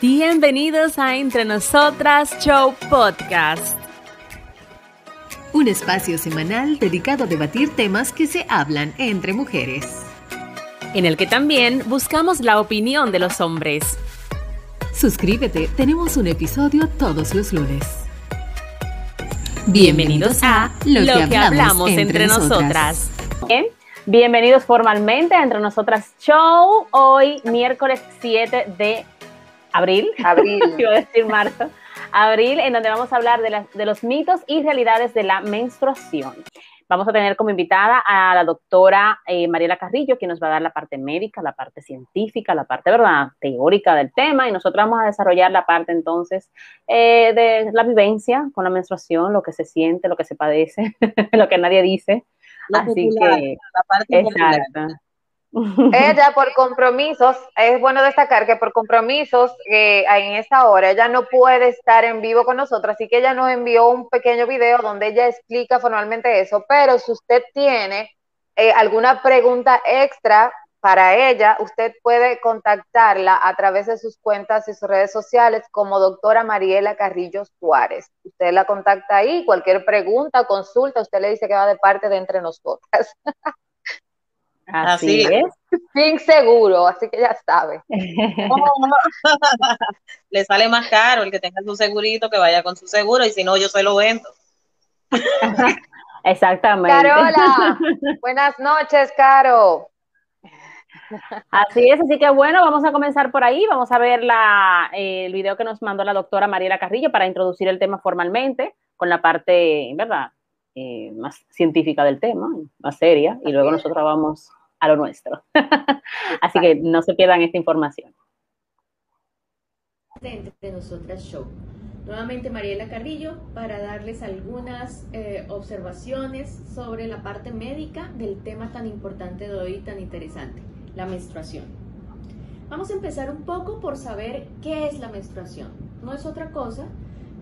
Bienvenidos a Entre Nosotras Show Podcast. Un espacio semanal dedicado a debatir temas que se hablan entre mujeres. En el que también buscamos la opinión de los hombres. Suscríbete, tenemos un episodio todos los lunes. Bienvenidos a Lo, que, hablamos, entre, nosotras. Bien, bienvenidos formalmente a Entre Nosotras Show. Hoy, miércoles 7 de abril, abril, iba a decir marzo, abril, en donde vamos a hablar de, de los mitos y realidades de la menstruación. Vamos a tener como invitada a la doctora eh, Mariela Carrillo, quien nos va a dar la parte médica, la parte científica, la parte, ¿verdad?, teórica del tema, y nosotros vamos a desarrollar la parte entonces eh, de la vivencia con la menstruación, lo que se siente, lo que se padece, lo que nadie dice. Así que, la parte exacto. Ella por compromisos, es bueno destacar que por compromisos eh, en esta hora ella no puede estar en vivo con nosotros, así que ella nos envió un pequeño video donde ella explica formalmente eso, pero si usted tiene eh, alguna pregunta extra para ella, usted puede contactarla a través de sus cuentas y sus redes sociales como doctora Mariela Carrillo Suárez. Usted la contacta ahí, cualquier pregunta, consulta, usted le dice que va de parte de entre nosotras. Así, es. Sin seguro, así que ya sabe. Le sale más caro el que tenga su segurito que vaya con su seguro y si no, yo se lo vendo. Exactamente. Carola, buenas noches, Caro. Así es, así que bueno, vamos a comenzar por ahí. Vamos a ver la, eh, el video que nos mandó la doctora Mariela Carrillo para introducir el tema formalmente con la parte, ¿verdad? Eh, más científica del tema, más seria, y luego nosotros vamos a lo nuestro. Así que no se pierdan esta información. Entre nosotras show. Nuevamente Mariela Carrillo para darles algunas eh, observaciones sobre la parte médica del tema tan importante de hoy, tan interesante, la menstruación. Vamos a empezar un poco por saber qué es la menstruación. No es otra cosa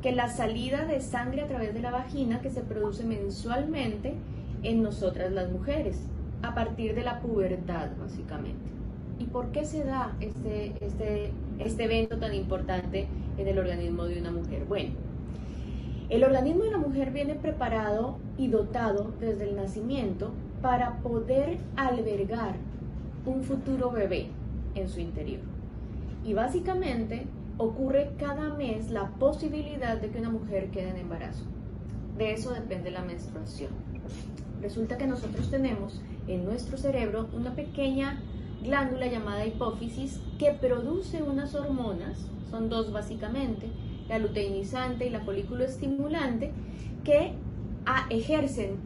que la salida de sangre a través de la vagina que se produce mensualmente en nosotras las mujeres a partir de la pubertad, básicamente. ¿Y por qué se da este, este, este evento tan importante en el organismo de una mujer? Bueno, el organismo de la mujer viene preparado y dotado desde el nacimiento para poder albergar un futuro bebé en su interior. Y básicamente ocurre cada mes la posibilidad de que una mujer quede en embarazo. De eso depende la menstruación. Resulta que nosotros tenemos en nuestro cerebro una pequeña glándula llamada hipófisis que produce unas hormonas, son dos básicamente, la luteinizante y la folículo estimulante, que ejercen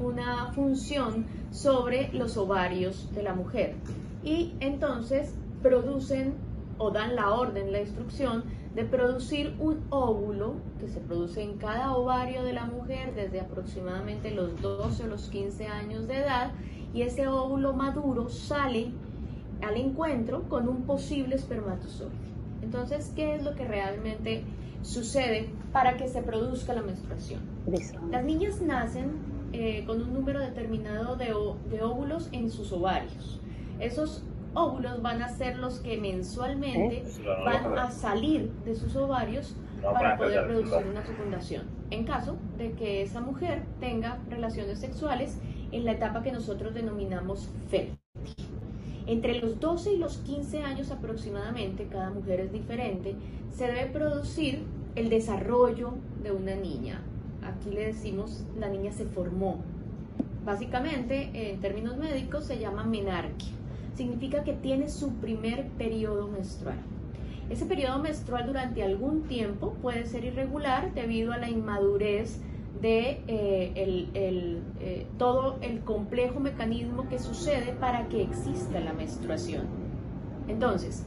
una función sobre los ovarios de la mujer. Y entonces producen o dan la orden, la instrucción de producir un óvulo que se produce en cada ovario de la mujer desde aproximadamente los 12 o los 15 años de edad y ese óvulo maduro sale al encuentro con un posible espermatozoide. Entonces, ¿qué es lo que realmente sucede para que se produzca la menstruación? Las niñas nacen eh, con un número determinado de, de óvulos en sus ovarios. Esos óvulos van a ser los que mensualmente van a salir de sus ovarios para poder producir una fecundación. En caso de que esa mujer tenga relaciones sexuales en la etapa que nosotros denominamos fértil. Entre los 12 y los 15 años aproximadamente, cada mujer es diferente, se debe producir el desarrollo de una niña. Aquí le decimos la niña se formó. Básicamente, en términos médicos, se llama menarquia significa que tiene su primer periodo menstrual. Ese periodo menstrual durante algún tiempo puede ser irregular debido a la inmadurez de eh, eh, todo el complejo mecanismo que sucede para que exista la menstruación. Entonces,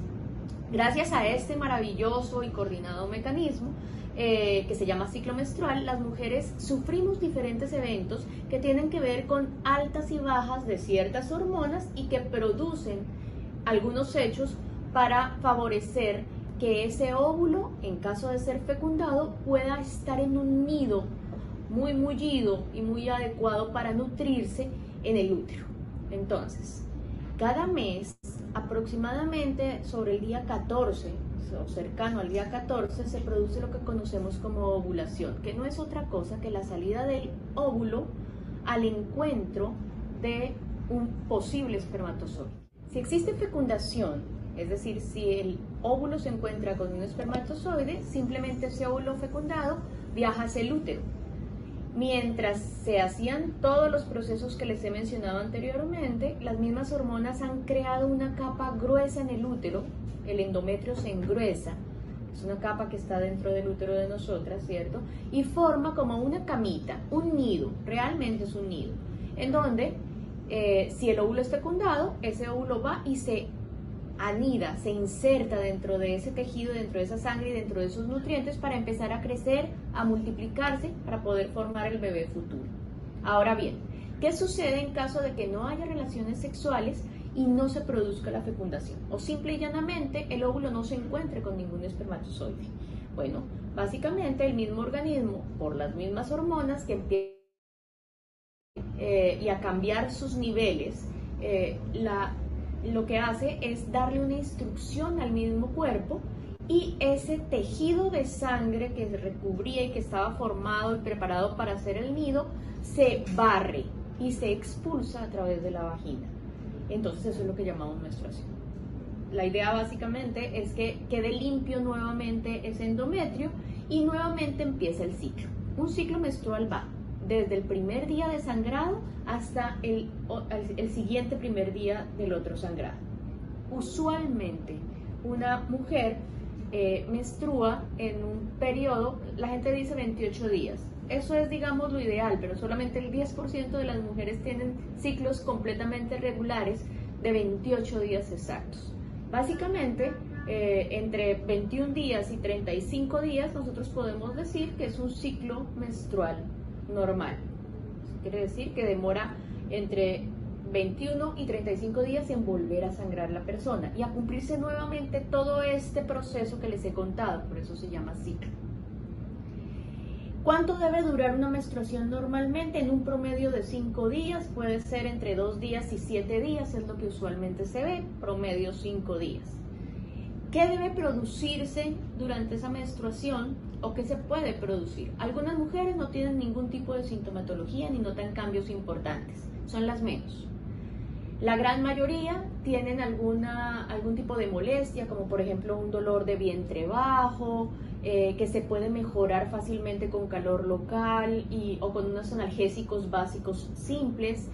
gracias a este maravilloso y coordinado mecanismo, eh, que se llama ciclo menstrual, las mujeres sufrimos diferentes eventos que tienen que ver con altas y bajas de ciertas hormonas y que producen algunos hechos para favorecer que ese óvulo, en caso de ser fecundado, pueda estar en un nido muy mullido y muy adecuado para nutrirse en el útero. Entonces, cada mes aproximadamente sobre el día 14 o cercano al día 14 se produce lo que conocemos como ovulación, que no es otra cosa que la salida del óvulo al encuentro de un posible espermatozoide. Si existe fecundación, es decir, si el óvulo se encuentra con un espermatozoide, simplemente ese óvulo fecundado viaja hacia el útero. Mientras se hacían todos los procesos que les he mencionado anteriormente, las mismas hormonas han creado una capa gruesa en el útero, el endometrio se engruesa, es una capa que está dentro del útero de nosotras, ¿cierto? Y forma como una camita, un nido, realmente es un nido, en donde eh, si el óvulo es fecundado, ese óvulo va y se anida, se inserta dentro de ese tejido, dentro de esa sangre y dentro de esos nutrientes para empezar a crecer, a multiplicarse, para poder formar el bebé futuro. Ahora bien, ¿qué sucede en caso de que no haya relaciones sexuales y no se produzca la fecundación? O simple y llanamente el óvulo no se encuentre con ningún espermatozoide. Bueno, básicamente el mismo organismo, por las mismas hormonas que empiezan eh, y a cambiar sus niveles, eh, la lo que hace es darle una instrucción al mismo cuerpo y ese tejido de sangre que se recubría y que estaba formado y preparado para hacer el nido se barre y se expulsa a través de la vagina. Entonces eso es lo que llamamos menstruación. La idea básicamente es que quede limpio nuevamente ese endometrio y nuevamente empieza el ciclo. Un ciclo menstrual va desde el primer día de sangrado hasta el, siguiente primer día del otro sangrado. Usualmente una mujer eh, menstrua en un periodo, la gente dice 28 días. Eso es, digamos, lo ideal, pero solamente el 10% de las mujeres tienen ciclos completamente regulares de 28 días exactos. Básicamente, eh, entre 21 días y 35 días, nosotros podemos decir que es un ciclo menstrual normal. Quiere decir que demora entre 21 y 35 días en volver a sangrar la persona y a cumplirse nuevamente todo este proceso que les he contado, por eso se llama ciclo. ¿Cuánto debe durar una menstruación normalmente? En un promedio de 5 días, puede ser entre 2 días y 7 días, es lo que usualmente se ve, promedio 5 días. ¿Qué debe producirse durante esa menstruación o qué se puede producir? Algunas mujeres no tienen ningún tipo de sintomatología ni notan cambios importantes, son las menos. La gran mayoría tienen alguna, algún tipo de molestia, como por ejemplo un dolor de vientre bajo, eh, que se puede mejorar fácilmente con calor local y, o con unos analgésicos básicos simples.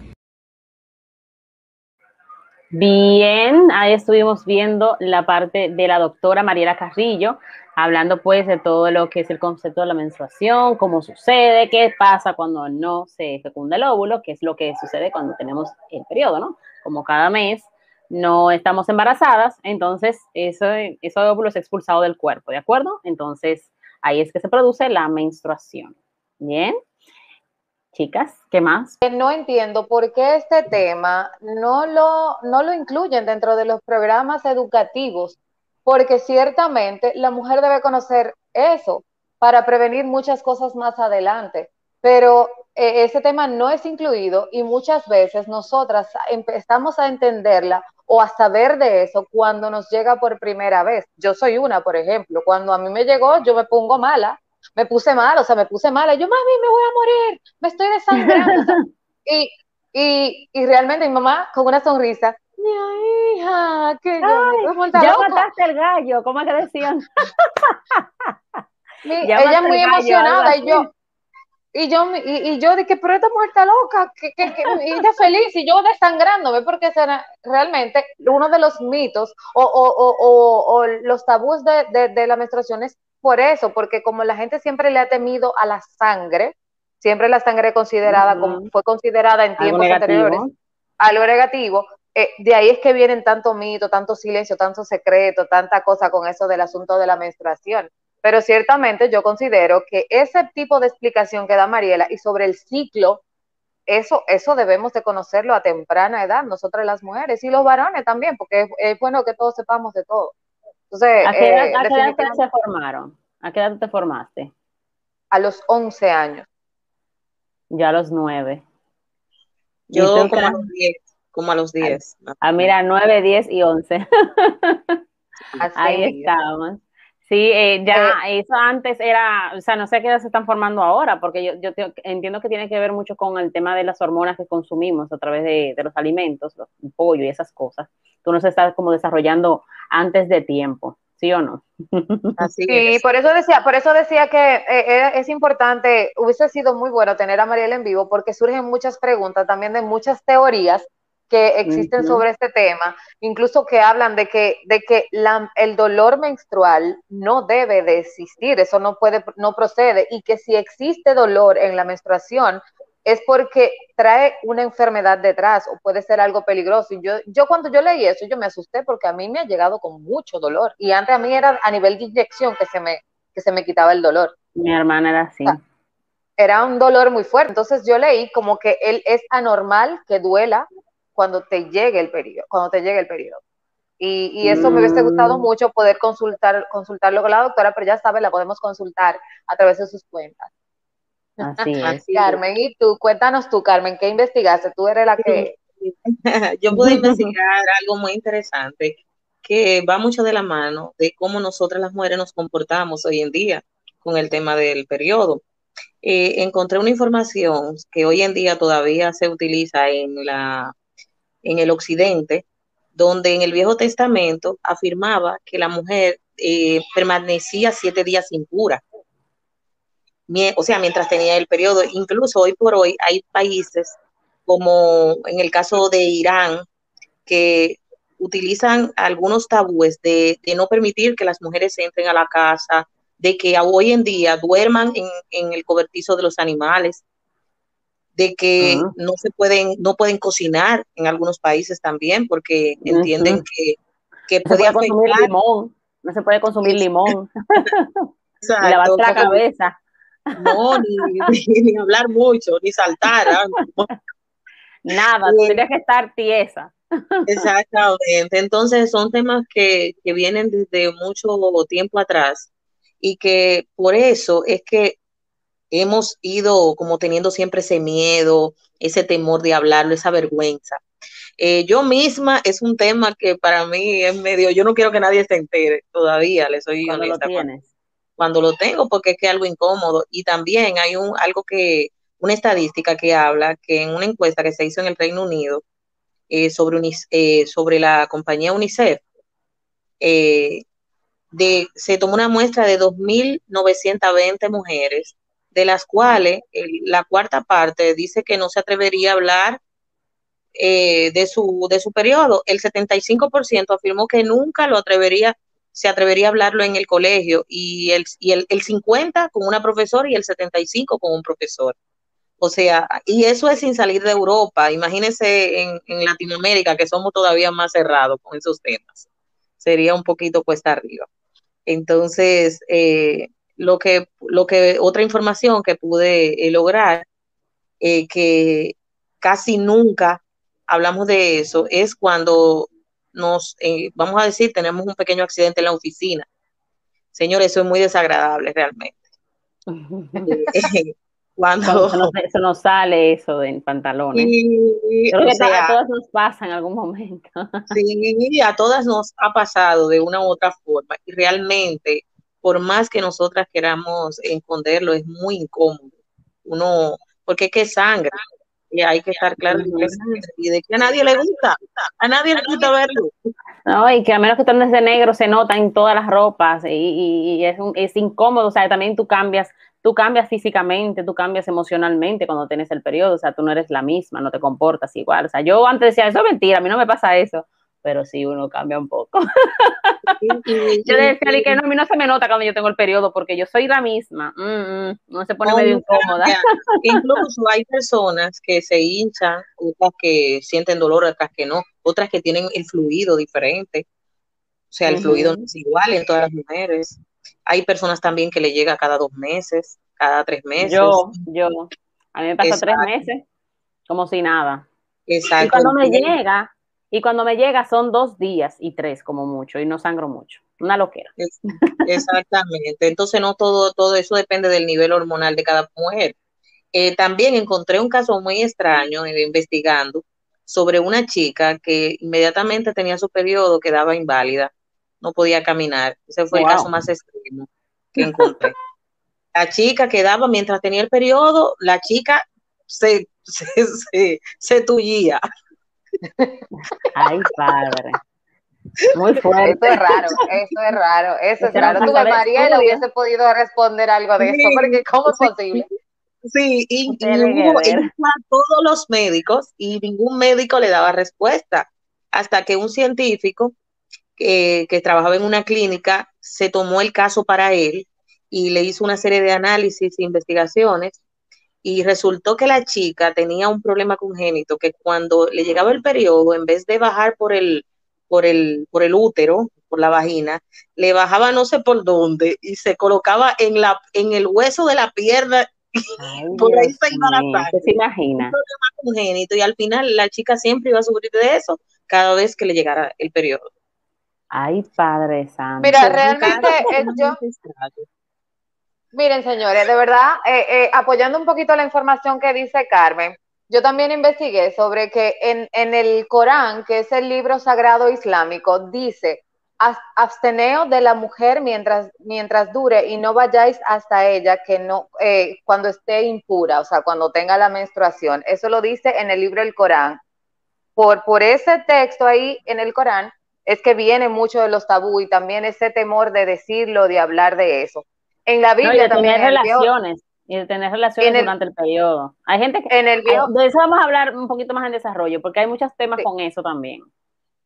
Bien, ahí estuvimos viendo la parte de la doctora Mariela Carrillo, hablando pues de todo lo que es el concepto de la menstruación, cómo sucede, qué pasa cuando no se fecunda el óvulo, qué es lo que sucede cuando tenemos el periodo, ¿no? Como cada mes no estamos embarazadas, entonces eso, ese óvulo es expulsado del cuerpo, ¿de acuerdo? Entonces ahí es que se produce la menstruación. Bien. Chicas, ¿qué más? No entiendo por qué este tema no lo, no lo incluyen dentro de los programas educativos, porque ciertamente la mujer debe conocer eso para prevenir muchas cosas más adelante, pero eh, ese tema no es incluido y muchas veces nosotras empezamos a entenderla o a saber de eso cuando nos llega por primera vez. Yo soy una, por ejemplo, cuando a mí me llegó yo me pongo mala me puse mal, o sea, me puse mala. Yo, mami, me voy a morir, me estoy desangrando. y, y, y realmente mi mamá, con una sonrisa, mi hija, que ya mataste el gallo, ¿cómo que decían? ella muy emocionada y yo, y yo, y, y, yo dije, pero esta mujer está loca, que, que, que, y ella feliz, y yo desangrándome, porque será realmente uno de los mitos o, o, o, o los tabús de, de, de, la menstruación es por eso, porque como la gente siempre le ha temido a la sangre, siempre la sangre considerada como fue considerada en tiempos anteriores algo negativo, eh, de ahí es que vienen tanto mito, tanto silencio, tanto secreto, tanta cosa con eso del asunto de la menstruación. Pero ciertamente yo considero que ese tipo de explicación que da Mariela y sobre el ciclo, eso, eso debemos de conocerlo a temprana edad, nosotras las mujeres y los varones también, porque es, es bueno que todos sepamos de todo. Entonces, ¿A qué edad, eh, ¿a qué edad se formaron? ¿A qué edad te formaste? A los 11 años. Yo a los 9. Yo como a los 10. como a los 10. Ah, mira, 9, 10 y 11. Ahí estamos. Sí, eh, ya eh, eso antes era, o sea, no sé qué edad se están formando ahora, porque yo, yo entiendo que tiene que ver mucho con el tema de las hormonas que consumimos a través de, los alimentos, los, el pollo y esas cosas. Tú no se estás como desarrollando antes de tiempo, ¿sí o no? Así sí, por eso decía, por eso decía que eh, es importante, hubiese sido muy bueno tener a Mariela en vivo, porque surgen muchas preguntas también de muchas teorías que existen sobre este tema, incluso que hablan de que, de que la, el dolor menstrual no debe de existir, eso no puede, no procede, y que si existe dolor en la menstruación es porque trae una enfermedad detrás o puede ser algo peligroso. Y yo, yo cuando yo leí eso, yo me asusté porque a mí me ha llegado con mucho dolor. Y antes a mí era a nivel de inyección que se me, que se me quitaba el dolor. Mi hermana era así. era un dolor muy fuerte. Entonces yo leí como que él es anormal que duela cuando te llegue el periodo, cuando te llegue el periodo. Y, eso me hubiese gustado mm. mucho poder consultar, consultarlo con la doctora, pero ya sabe, la podemos consultar a través de sus cuentas. Así es. Carmen, y tú, cuéntanos tú, Carmen, ¿qué investigaste? Tú eres la que... Yo pude investigar algo muy interesante que va mucho de la mano de cómo nosotras las mujeres nos comportamos hoy en día con el tema del periodo. Eh, encontré una información que hoy en día todavía se utiliza en la en el occidente, donde en el Viejo Testamento afirmaba que la mujer eh, permanecía siete días impura. O sea, mientras tenía el periodo, incluso hoy por hoy hay países como en el caso de Irán, que utilizan algunos tabúes de, no permitir que las mujeres entren a la casa, de que hoy en día duerman en, en el cobertizo de los animales, de que no se pueden, no pueden cocinar en algunos países también, porque entienden que, que no puede consumir limón, no se puede consumir limón. ni lavar la cabeza. No, ni, hablar mucho, ni saltar. ¿ah? Nada, tendría que estar tiesa. Exactamente. Entonces son temas que, que vienen desde mucho tiempo atrás y que por eso es que hemos ido como teniendo siempre ese miedo, ese temor de hablarlo, esa vergüenza. Eh, yo misma es un tema que para mí es medio, yo no quiero que nadie se entere todavía, le soy cuando honesta. Lo tienes. Cuando, lo tengo, porque es que es algo incómodo. Y también hay un, algo que, una estadística que habla que en una encuesta que se hizo en el Reino Unido eh, sobre, eh, sobre la compañía UNICEF, de, se tomó una muestra de 2.920 mujeres de las cuales la cuarta parte dice que no se atrevería a hablar eh, de, su, de su periodo. El 75% afirmó que nunca lo atrevería, se atrevería a hablarlo en el colegio y el, y el, 50% con una profesora y el 75% con un profesor. O sea, y eso es sin salir de Europa. Imagínense en, en Latinoamérica que somos todavía más cerrados con esos temas. Sería un poquito cuesta arriba. Entonces, eh, lo que, lo que, otra información que pude eh, lograr, eh, que casi nunca hablamos de eso, es cuando nos, eh, vamos a decir, tenemos un pequeño accidente en la oficina. Señores, eso es muy desagradable realmente. cuando, se, nos, sale eso de pantalones. Creo que a todas nos pasa en algún momento. sí, a todas nos ha pasado de una u otra forma. Y realmente por más que nosotras queramos esconderlo, es muy incómodo. Uno, porque es que sangre, y hay que estar claro y de que a nadie le gusta, a nadie le gusta verlo. No, y que a menos que estés de negro se nota en todas las ropas y, es, es incómodo, o sea, también tú cambias, tú cambias físicamente, tú cambias emocionalmente cuando tienes el periodo, o sea, tú no eres la misma, no te comportas igual, o sea, yo antes decía, eso es mentira, a mí no me pasa eso, pero sí uno cambia un poco. yo decía que no, a mí no se me nota cuando yo tengo el periodo porque yo soy la misma, mm, mm, no se pone medio incómoda. Incluso hay personas que se hinchan, otras que sienten dolor, otras que no, otras que tienen el fluido diferente, o sea, el fluido no es igual en todas las mujeres. Hay personas también que le llega cada dos meses, cada tres meses. Yo, yo, a mí me pasa tres meses como si nada. Exacto. Y cuando me llega, y cuando me llega son dos días y tres como mucho y no sangro mucho. Una loquera. Exactamente. Entonces no todo, todo eso depende del nivel hormonal de cada mujer. Eh, también encontré un caso muy extraño investigando sobre una chica que inmediatamente tenía su periodo, quedaba inválida, no podía caminar. Ese fue el caso más extremo que encontré. la chica quedaba, mientras tenía el periodo, la chica se, se, se, tullía. Ay, padre. Muy fuerte. Eso es raro, eso es raro, eso es raro. Tú, hubiese podido responder algo de eso, porque ¿cómo es posible? Sí, y, hubo, a todos los médicos y ningún médico le daba respuesta. Hasta que un científico que trabajaba en una clínica se tomó el caso para él y le hizo una serie de análisis e investigaciones y resultó que la chica tenía un problema congénito que cuando le llegaba el periodo, en vez de bajar por el, por el, por el útero, por la vagina, le bajaba no sé por dónde y se colocaba en, la, en el hueso de la pierna por ahí se iba la Se imagina. congénito y al final la chica siempre iba a sufrir de eso cada vez que le llegara el periodo. Ay, Padre Santo. Mira, realmente yo... Miren, señores, de verdad, eh, eh, apoyando un poquito la información que dice Carmen, yo también investigué sobre que en, en el Corán, que es el libro sagrado islámico, dice absteneos de la mujer mientras, mientras dure y no vayáis hasta ella que no, eh, cuando esté impura, o sea, cuando tenga la menstruación. Eso lo dice en el libro del Corán. Por, por ese texto ahí en el Corán es que viene mucho de los tabú y también ese temor de decirlo, de hablar de eso. En la Biblia de también. Tener relaciones. y de tener relaciones durante el periodo. Hay gente que. En el de eso vamos a hablar un poquito más en desarrollo, porque hay muchos temas con eso también.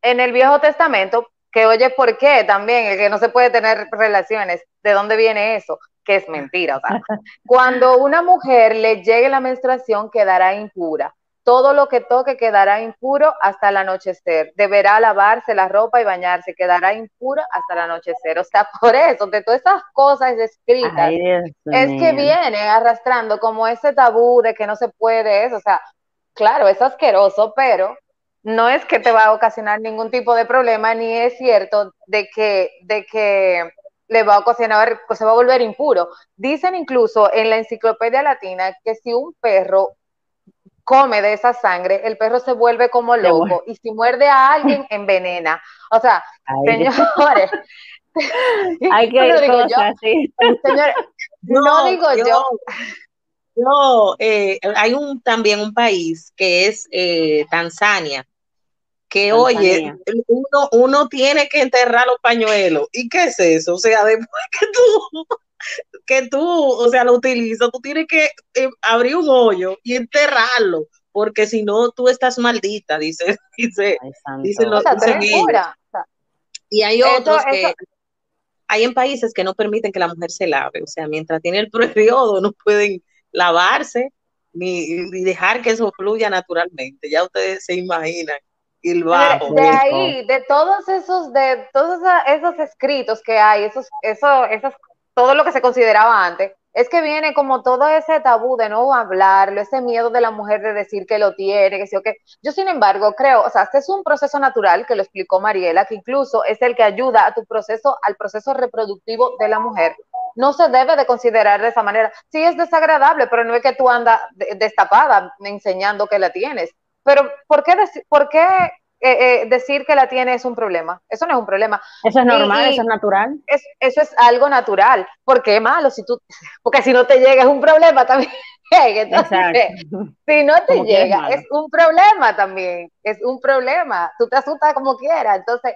En el Viejo Testamento, que oye, ¿por qué también? El que no se puede tener relaciones, ¿de dónde viene eso? Que es mentira. O sea, cuando una mujer le llegue la menstruación, quedará impura. Todo lo que toque quedará impuro hasta el anochecer. Deberá lavarse la ropa y bañarse. Quedará impura hasta el anochecer. O sea, por eso, de todas esas cosas escritas, es que viene arrastrando como ese tabú de que no se puede eso. O sea, claro, es asqueroso, pero no es que te va a ocasionar ningún tipo de problema, ni es cierto de que, de que le va a ocasionar, pues se va a volver impuro. Dicen incluso en la enciclopedia latina que si un perro come de esa sangre, el perro se vuelve como loco y si muerde a alguien, envenena. O sea, señores, hay que no digo yo, señores, no, digo yo. yo eh, hay un también un país que es eh, Tanzania, que oye, uno, uno tiene que enterrar los pañuelos. ¿Y qué es eso? O sea, después que tú, que tú, o sea, lo utilizas, tú tienes que eh, abrir un hoyo y enterrarlo, porque si no, tú estás maldita, dice, dice, dicen los Y hay otros que hay en países que no permiten que la mujer se lave, o sea, mientras tiene el periodo no pueden lavarse ni, ni dejar que eso fluya naturalmente, ya ustedes se imaginan de, ahí, de todos esos, de todos esos escritos que hay, esos, eso, esos, todo lo que se consideraba antes, es que viene como todo ese tabú de no hablarlo, ese miedo de la mujer de decir que lo tiene, que sí o que. Yo, sin embargo, creo, o sea, este es un proceso natural que lo explicó Mariela, que incluso es el que ayuda a tu proceso, al proceso reproductivo de la mujer. No se debe de considerar de esa manera. Sí es desagradable, pero no es que tú andas destapada enseñando que la tienes. Pero ¿por qué, por qué eh, eh, decir que la tiene es un problema? Eso no es un problema. Eso es normal, eso es natural. Es, eso es algo natural. ¿Por qué malo? Si tú, porque si no te llega es un problema también. si no te llega, es, un problema también, es un problema. Tú te asustas como quieras. Entonces,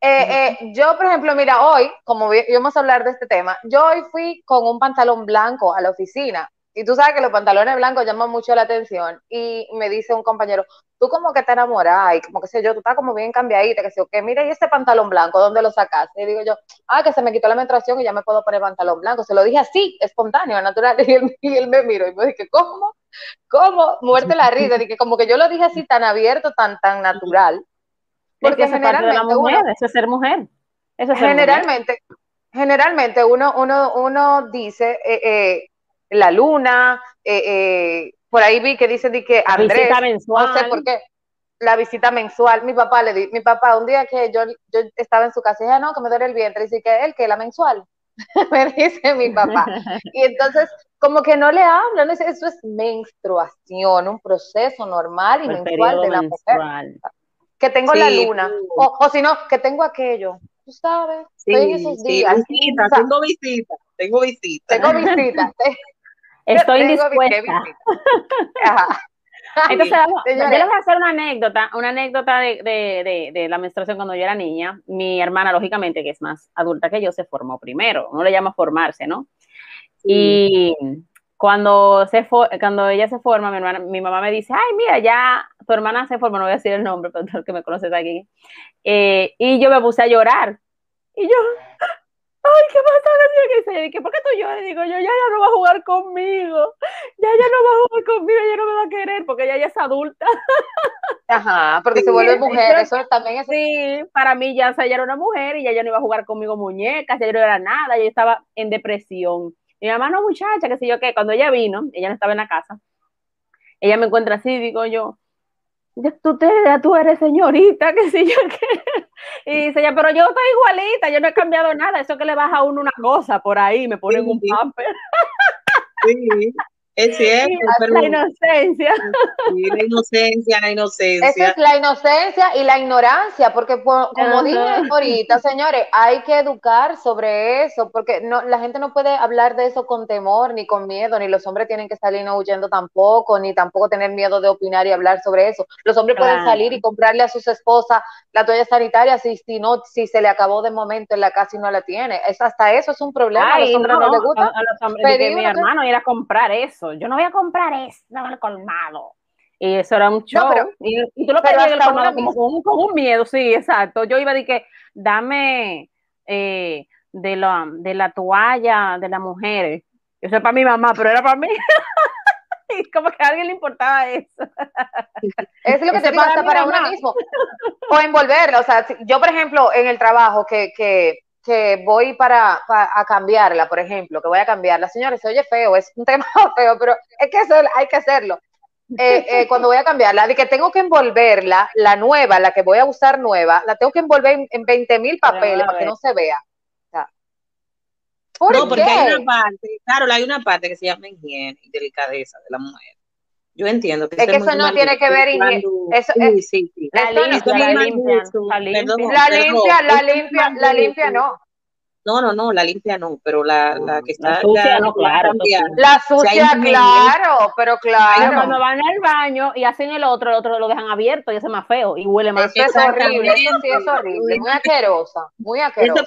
eh, yo, por ejemplo, mira, hoy, como íbamos a hablar de este tema, yo hoy fui con un pantalón blanco a la oficina y tú sabes que los pantalones blancos llaman mucho la atención. Y me dice un compañero, tú como que te enamoras y como que sé yo, tú estás como bien cambiadita, que sé yo, que mira, ¿y ese pantalón blanco? ¿Dónde lo sacaste? Y digo yo, ah, que se me quitó la menstruación y ya me puedo poner pantalón blanco. Se lo dije así, espontáneo, natural. Y él, me miró y me dije, ¿cómo? ¿Cómo? Muerte la risa. Dije, como que yo lo dije así tan abierto, tan, tan natural. Porque generalmente eso es ser mujer. Eso es generalmente, generalmente uno, uno, uno dice, eh, eh, la luna, eh, eh, por ahí vi que dicen que Andrés, no sé por qué, la visita mensual, mi papá le di, mi papá un día que yo, yo estaba en su casa y dije, ah, no, que me duele el vientre, y dice que él, que la mensual, me dice mi papá. Y entonces como que no le hablan, eso es menstruación, un proceso normal y mensual de la mujer. Que tengo la luna, o, si no, que tengo aquello, tú sabes, sí, estoy en esos días. tengo visita, tengo visita. Tengo visita. Estoy dispuesta. Entonces, yo les voy a hacer una anécdota, una anécdota de, de, de, la menstruación cuando yo era niña. Mi hermana, lógicamente, que es más adulta que yo, se formó primero. Uno le llama formarse, ¿no? Y cuando, se cuando ella se forma, mi, hermana, mi mamá me dice, ay, mira, ya tu hermana se forma, no voy a decir el nombre, pero que me conoces aquí. Eh, y yo me puse a llorar. Y yo, ay, ¿qué pasa? Y ¿por qué tú lloras? Y digo, yo, ya, ya no va a jugar conmigo, ya, ya no va a jugar conmigo, ya no me va a querer, porque ella ya es adulta. Ajá, porque se vuelve mujer, eso también es... Sí, para mí ya, o sea, ella era una mujer y ya, ya no iba a jugar conmigo muñecas, ya no era nada, ella estaba en depresión. Mi mamá no, muchacha, que sé yo qué, cuando ella vino, ella no estaba en la casa, ella me encuentra así, digo yo, tú, te, tú eres señorita, que sé yo qué. Y dice ella, pero yo estoy igualita, yo no he cambiado nada, eso que le baja a uno una cosa por ahí, me ponen un pamper. Sí, es cierto. la inocencia. la inocencia, la inocencia. Esa es la inocencia y la ignorancia, porque como dije ahorita, señores, hay que educar sobre eso, porque no, la gente no puede hablar de eso con temor ni con miedo, ni los hombres tienen que salir no huyendo tampoco, ni tampoco tener miedo de opinar y hablar sobre eso. Los hombres pueden salir y comprarle a sus esposas la toalla sanitaria si, si no, si se le acabó de momento en la casa y no la tiene. Es, hasta eso es un problema. a los hombres no, les gusta. A, los hombres, mi hermano ir a comprar eso yo no voy a comprar eso en el colmado. Y eso era un show. y, tú lo pedías en el colmado como con, un miedo, sí, exacto. Yo iba a decir que dame eh, de, la, de la toalla de las mujeres. Eso es para mi mamá, pero era para mí. y como que a alguien le importaba eso. es lo que te pasa para, uno mismo. O envolverlo. O sea, yo, por ejemplo, en el trabajo que, que que voy para, a cambiarla, por ejemplo, que voy a cambiarla. Señores, se oye feo, es un tema feo, pero es que eso hay que hacerlo. Eh, eh, cuando voy a cambiarla, de que tengo que envolverla, la nueva, la que voy a usar nueva, la tengo que envolver en, 20 mil papeles para que no se vea. no, porque hay una parte, claro, hay una parte que se llama higiene y delicadeza de la mujer. Yo entiendo que es que eso no tiene que ver eso es, sí, sí, La, limpia, la, limpia, la limpia, la limpia, la limpia, no. No, no, no, la limpia no, pero la, la que está. La sucia, no, claro. La sucia, claro, pero claro. cuando van al baño y hacen el otro, el otro lo dejan abierto y hace más feo y huele más. Eso es horrible, eso sí es horrible, muy asquerosa, muy asquerosa.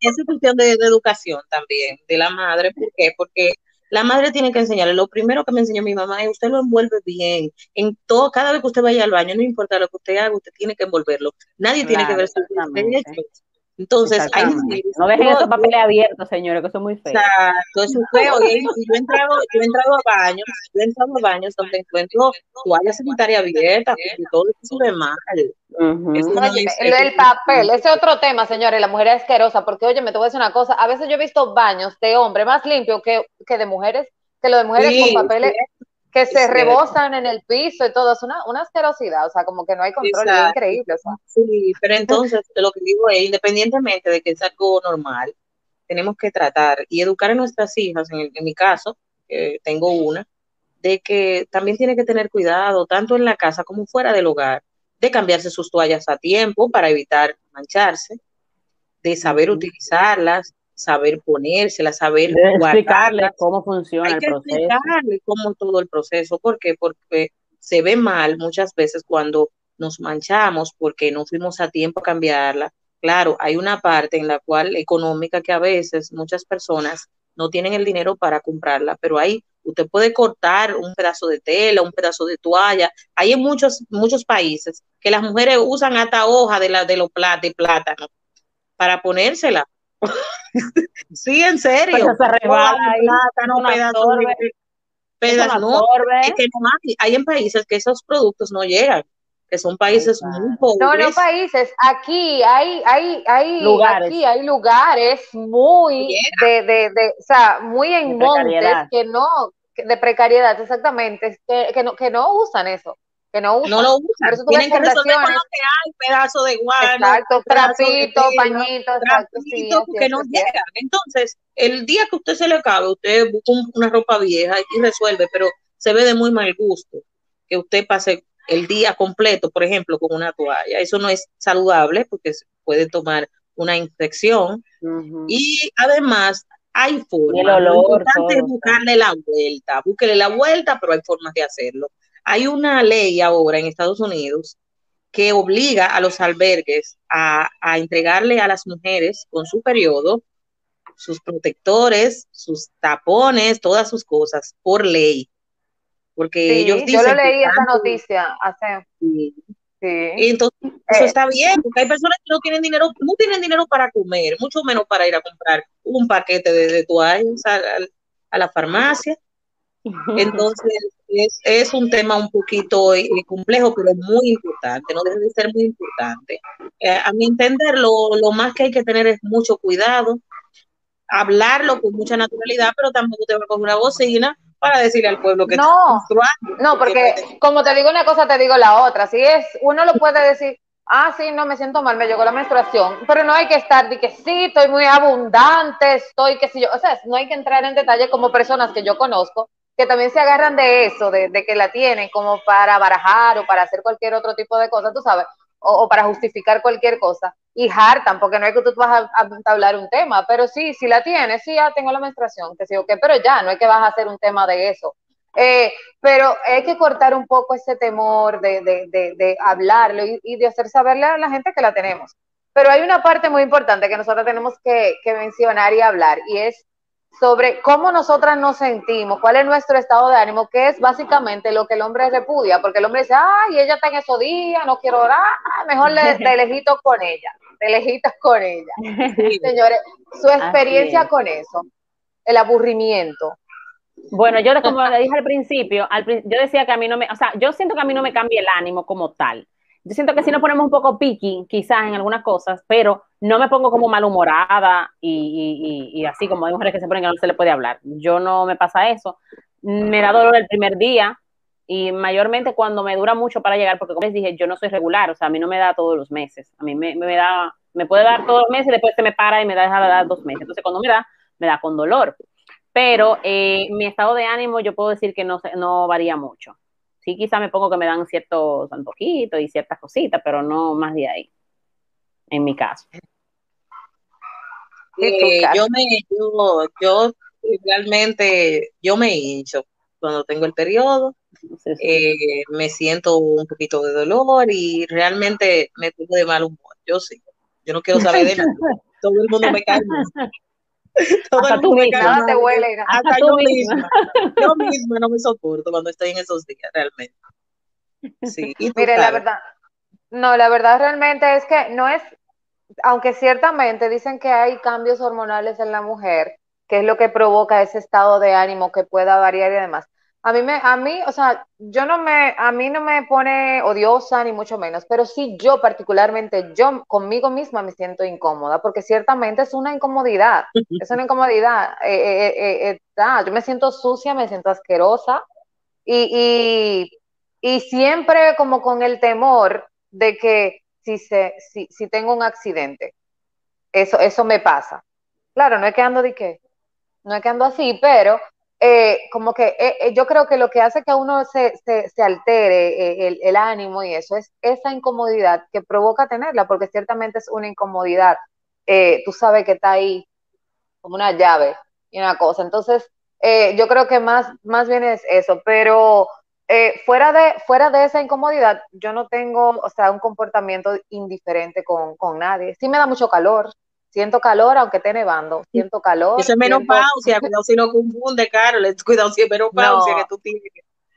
Esa es cuestión de, de, educación también, de la madre, ¿por qué? Porque la madre tiene que enseñarle. Lo primero que me enseñó mi mamá es usted lo envuelve bien. En todo, cada vez que usted vaya al baño, no importa lo que usted haga, usted tiene que envolverlo. Nadie tiene que ver su entonces, no dejen esos papeles abiertos, señores, que son muy feos. Exacto, eso es feo. Y, yo, he entrado, yo he entrado a baños, yo he entrado a baños donde encuentro toalla sanitaria abierta, y todo eso se ve mal. el papel, ese otro tema, señores, la mujer es asquerosa, porque oye, me te voy a decir una cosa, a veces yo he visto baños de hombre más limpios que, que de mujeres, que lo de mujeres con papeles que se rebosan en el piso y todo, es una, una asquerosidad, o sea, como que no hay control, es increíble. Sí, pero entonces lo que digo es, independientemente de que es algo normal, tenemos que tratar y educar a nuestras hijas, en, mi caso, tengo una, de que también tiene que tener cuidado, tanto en la casa como fuera del hogar, de cambiarse sus toallas a tiempo para evitar mancharse, de saber utilizarlas, saber ponérsela, saber explicarle cómo funciona Hay que el proceso. explicarle cómo todo el proceso, ¿por qué? Porque se ve mal muchas veces cuando nos manchamos porque no fuimos a tiempo a cambiarla. Claro, hay una parte en la cual económica que a veces muchas personas no tienen el dinero para comprarla, pero ahí usted puede cortar un pedazo de tela, un pedazo de toalla. Hay en muchos muchos países que las mujeres usan hasta hoja de la de los de plátano para ponérsela sí, en serio. hay, en países que esos productos no llegan, que son países muy pobres. No, no países. Aquí hay, hay, hay lugares, aquí hay lugares muy de, de, de, o sea, muy en montes que no, de precariedad, exactamente, que, que, no, que no usan eso que no usan. No lo usan. Tienen que resolver con lo que hay, pedazo de guano. Exacto, trapito, pañito, exacto. Sí, que no llegan. Entonces, el día que usted se le acabe, usted busca una ropa vieja y resuelve, pero se ve de muy mal gusto que usted pase el día completo, por ejemplo, con una toalla. Eso no es saludable porque puede tomar una infección. Y además hay formas. Lo importante es buscarle la vuelta. Búsquele la vuelta, pero hay formas de hacerlo. Hay una ley ahora en Estados Unidos que obliga a los albergues a, entregarle a las mujeres con su periodo sus protectores, sus tapones, todas sus cosas, por ley. Porque ellos dicen. Yo lo leí esa noticia hace. Sí. entonces, eso eh. está bien, porque hay personas que no tienen dinero, no tienen dinero para comer, mucho menos para ir a comprar un paquete de, toallas a, la farmacia. Entonces, es, un tema un poquito eh, complejo, pero muy importante, no debe de ser muy importante. Eh, a mi entender, lo, lo, más que hay que tener es mucho cuidado, hablarlo con mucha naturalidad, pero tampoco te va a coger una bocina para decirle al pueblo que no, No, porque como te digo una cosa, te digo la otra. Si es, uno lo puede decir, ah, sí, no me siento mal, me llegó la menstruación, pero no hay que estar de que sí, estoy muy abundante, estoy que si yo, o sea, no hay que entrar en detalle como personas que yo conozco que también se agarran de eso, de, que la tienen como para barajar o para hacer cualquier otro tipo de cosa, tú sabes, o, para justificar cualquier cosa. Y hartan, porque no es que tú vas a, hablar un tema, pero sí, si la tienes, sí, ya tengo la menstruación, que sí, ok, pero ya, no es que vas a hacer un tema de eso. Eh, pero hay que cortar un poco ese temor de, de, de, de hablarlo y, y, de hacer saberle a la gente que la tenemos. Pero hay una parte muy importante que nosotros tenemos que, que mencionar y hablar, y es sobre cómo nosotras nos sentimos, cuál es nuestro estado de ánimo, que es básicamente lo que el hombre repudia, porque el hombre dice, ay, ella está en esos días, no quiero orar, mejor le, te lejito con ella, te lejitas con ella. Señores, su experiencia con eso, el aburrimiento. Bueno, yo como le dije al principio, al, yo decía que a mí no me, o sea, yo siento que a mí no me cambia el ánimo como tal. Yo siento que si nos ponemos un poco picky, quizás en algunas cosas, pero no me pongo como malhumorada y, así como hay mujeres que se ponen que no se le puede hablar. Yo no me pasa eso. Me da dolor el primer día y mayormente cuando me dura mucho para llegar, porque como les dije, yo no soy regular, o sea, a mí no me da todos los meses. A mí me, me da, me puede dar todos los meses y después se me para y me da dar dos meses. Entonces cuando me da, me da con dolor. Pero eh, mi estado de ánimo yo puedo decir que no, no varía mucho sí quizá me pongo que me dan ciertos antojitos y ciertas cositas, pero no más de ahí, en mi caso. Eh, yo me, yo, yo realmente, yo me hincho cuando tengo el periodo, eh, me siento un poquito de dolor y realmente me pongo de mal humor. Yo sí, yo no quiero saber de nada. Todo el mundo me cae Todo hasta tú misma, te huele. Hasta, yo misma. Yo misma no me soporto cuando estoy en esos días, realmente. Sí. Mire, la verdad, no, la verdad realmente es que no es, aunque ciertamente dicen que hay cambios hormonales en la mujer, que es lo que provoca ese estado de ánimo que pueda variar y demás. A mí me, a mí, o sea, yo no me, a mí no me pone odiosa ni mucho menos, pero sí yo particularmente, yo conmigo misma me siento incómoda, porque ciertamente es una incomodidad, es una incomodidad. Eh, eh, eh, yo me siento sucia, me siento asquerosa y, y, siempre como con el temor de que si, se, si, si tengo un accidente, eso, eso me pasa. Claro, no es que ando de qué, no es que ando así, pero eh, como que eh, eh, yo creo que lo que hace que a uno se, se, altere el, el, ánimo y eso es esa incomodidad que provoca tenerla, porque ciertamente es una incomodidad. tú sabes que está ahí como una llave y una cosa. Entonces, yo creo que más, más bien es eso, pero fuera, de, fuera de esa incomodidad, yo no tengo, o sea, un comportamiento indiferente con, con nadie. Sí me da mucho calor, Siento calor aunque esté nevando, siento calor. Eso es menopausia, cuidado si no confunde, Carol, cuidado si es menopausia que tú tienes.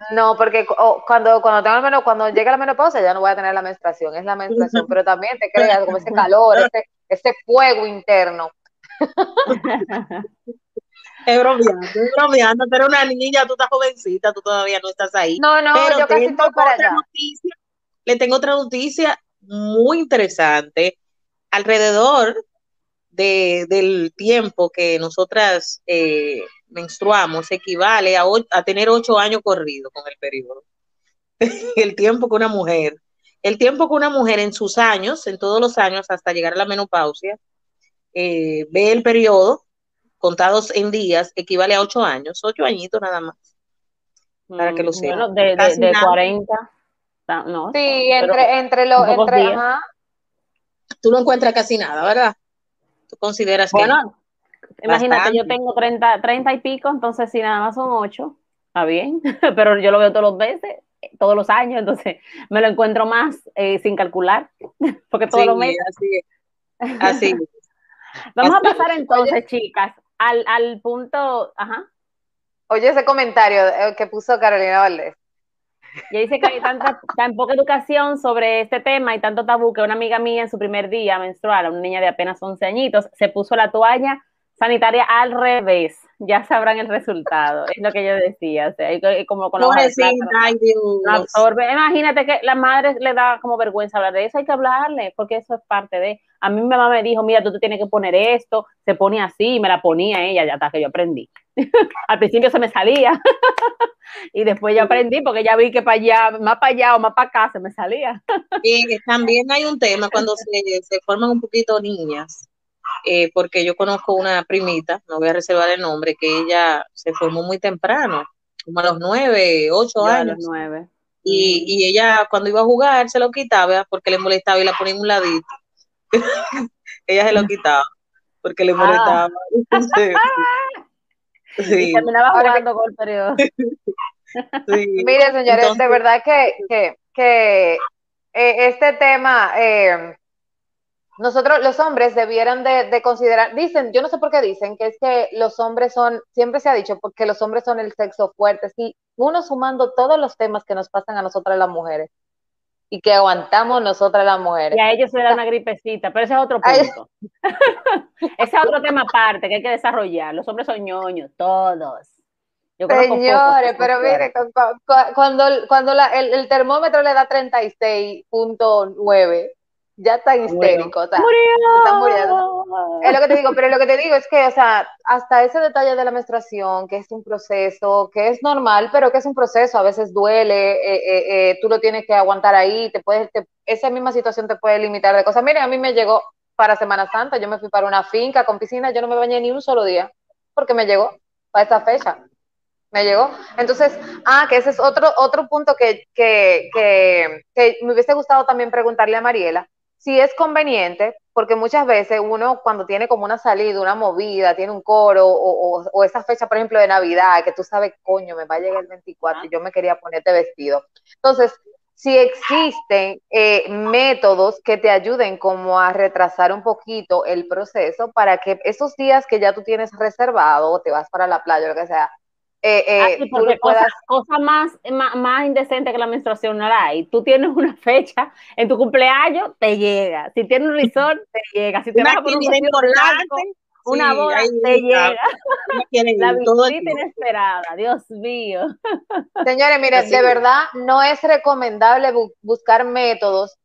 No, porque cuando, cuando, tengo el cuando llega la menopausia ya no voy a tener la menstruación, es la menstruación, pero también te creas como ese calor, ese, ese fuego interno. Es bromeando, es bromeando, pero una niña, tú estás jovencita, tú todavía no estás ahí. No, no, pero yo casi estoy para allá. Noticia, le tengo otra noticia muy interesante. Alrededor del tiempo que nosotras eh, menstruamos equivale a, a, tener ocho años corridos con el periodo. el tiempo que una mujer, el tiempo que una mujer en sus años, en todos los años, hasta llegar a la menopausia, eh, ve el periodo, contados en días, equivale a ocho años, ocho añitos nada más. Para que lo mm, sepan. de, de, 40. No, sí, entre, entre los. Entre, Tú no encuentras casi nada, ¿verdad? Tú consideras bueno, Imagínate, yo tengo 30, 30 y pico, entonces si nada más son ocho, está bien, pero yo lo veo todos los meses, todos los años, entonces me lo encuentro más eh, sin calcular, porque todos los meses. Así Así Vamos a pasar entonces, chicas, al, al punto, ajá. Oye, ese comentario eh, que puso Carolina Valdés. Y dice que hay tanta, tan poca educación sobre este tema y tanto tabú que una amiga mía en su primer día menstrual, una niña de apenas 11 añitos, se puso la toalla sanitaria al revés. Ya sabrán el resultado, es lo que yo decía. O sea, como con absorbe. Imagínate que la madre le da como vergüenza hablar de eso, hay que hablarle, porque eso es parte de. A mí mi mamá me dijo, mira, tú te tienes que poner esto, se pone así, y me la ponía ella, ya hasta que yo aprendí. Al principio se me salía, y después yo aprendí, porque ya vi que para allá, más para allá o más para acá se me salía. y también hay un tema cuando se, se forman un poquito niñas eh, porque yo conozco una primita, no voy a reservar el nombre, que ella se formó muy temprano, como a los nueve, ocho años. nueve. Y, y, ella cuando iba a jugar se lo quitaba porque le molestaba y la ponía en un ladito. Ella se lo quitaba porque le ah. molestaba. Y terminaba jugando con el periodo. Mire, señores, de verdad que, que, que eh, este tema eh, nosotros los hombres debieran de, considerar, dicen, yo no sé por qué dicen, que es que los hombres son, siempre se ha dicho, porque los hombres son el sexo fuerte, sí, uno sumando todos los temas que nos pasan a nosotras las mujeres y que aguantamos nosotras las mujeres. Y a ellos se da una gripecita, pero ese es otro punto. ese es otro tema aparte que hay que desarrollar. Los hombres son ñoños, todos. Señores, pero mire, cuando, cuando el, el termómetro le da 36.9 ya están histéricos, o sea, están muriendo. Es lo que te digo, pero lo que te digo es que, o sea, hasta ese detalle de la menstruación, que es un proceso, que es normal, pero que es un proceso, a veces duele, eh, eh, eh, tú lo tienes que aguantar ahí, te puedes, esa misma situación te puede limitar de cosas. Mire, a mí me llegó para Semana Santa, yo me fui para una finca con piscina, yo no me bañé ni un solo día, porque me llegó para esa fecha. Me llegó. Entonces, ah, que ese es otro, otro punto que, que, que, que me hubiese gustado también preguntarle a Mariela si es conveniente, porque muchas veces uno cuando tiene como una salida, una movida, tiene un coro o, esa fecha, por ejemplo, de Navidad, que tú sabes, coño, me va a llegar el 24 y yo me quería ponerte vestido. Entonces, si existen eh, métodos que te ayuden como a retrasar un poquito el proceso para que esos días que ya tú tienes reservado o te vas para la playa o lo que sea, eh, eh, ah, porque cosa, más, más, indecente que la menstruación no la hay. Tú tienes una fecha, en tu cumpleaños te llega. Si tienes un resort, te llega. Si te vas a poner un una boda, te llega. La visita inesperada, Dios mío. Señores, miren, de verdad no es recomendable buscar métodos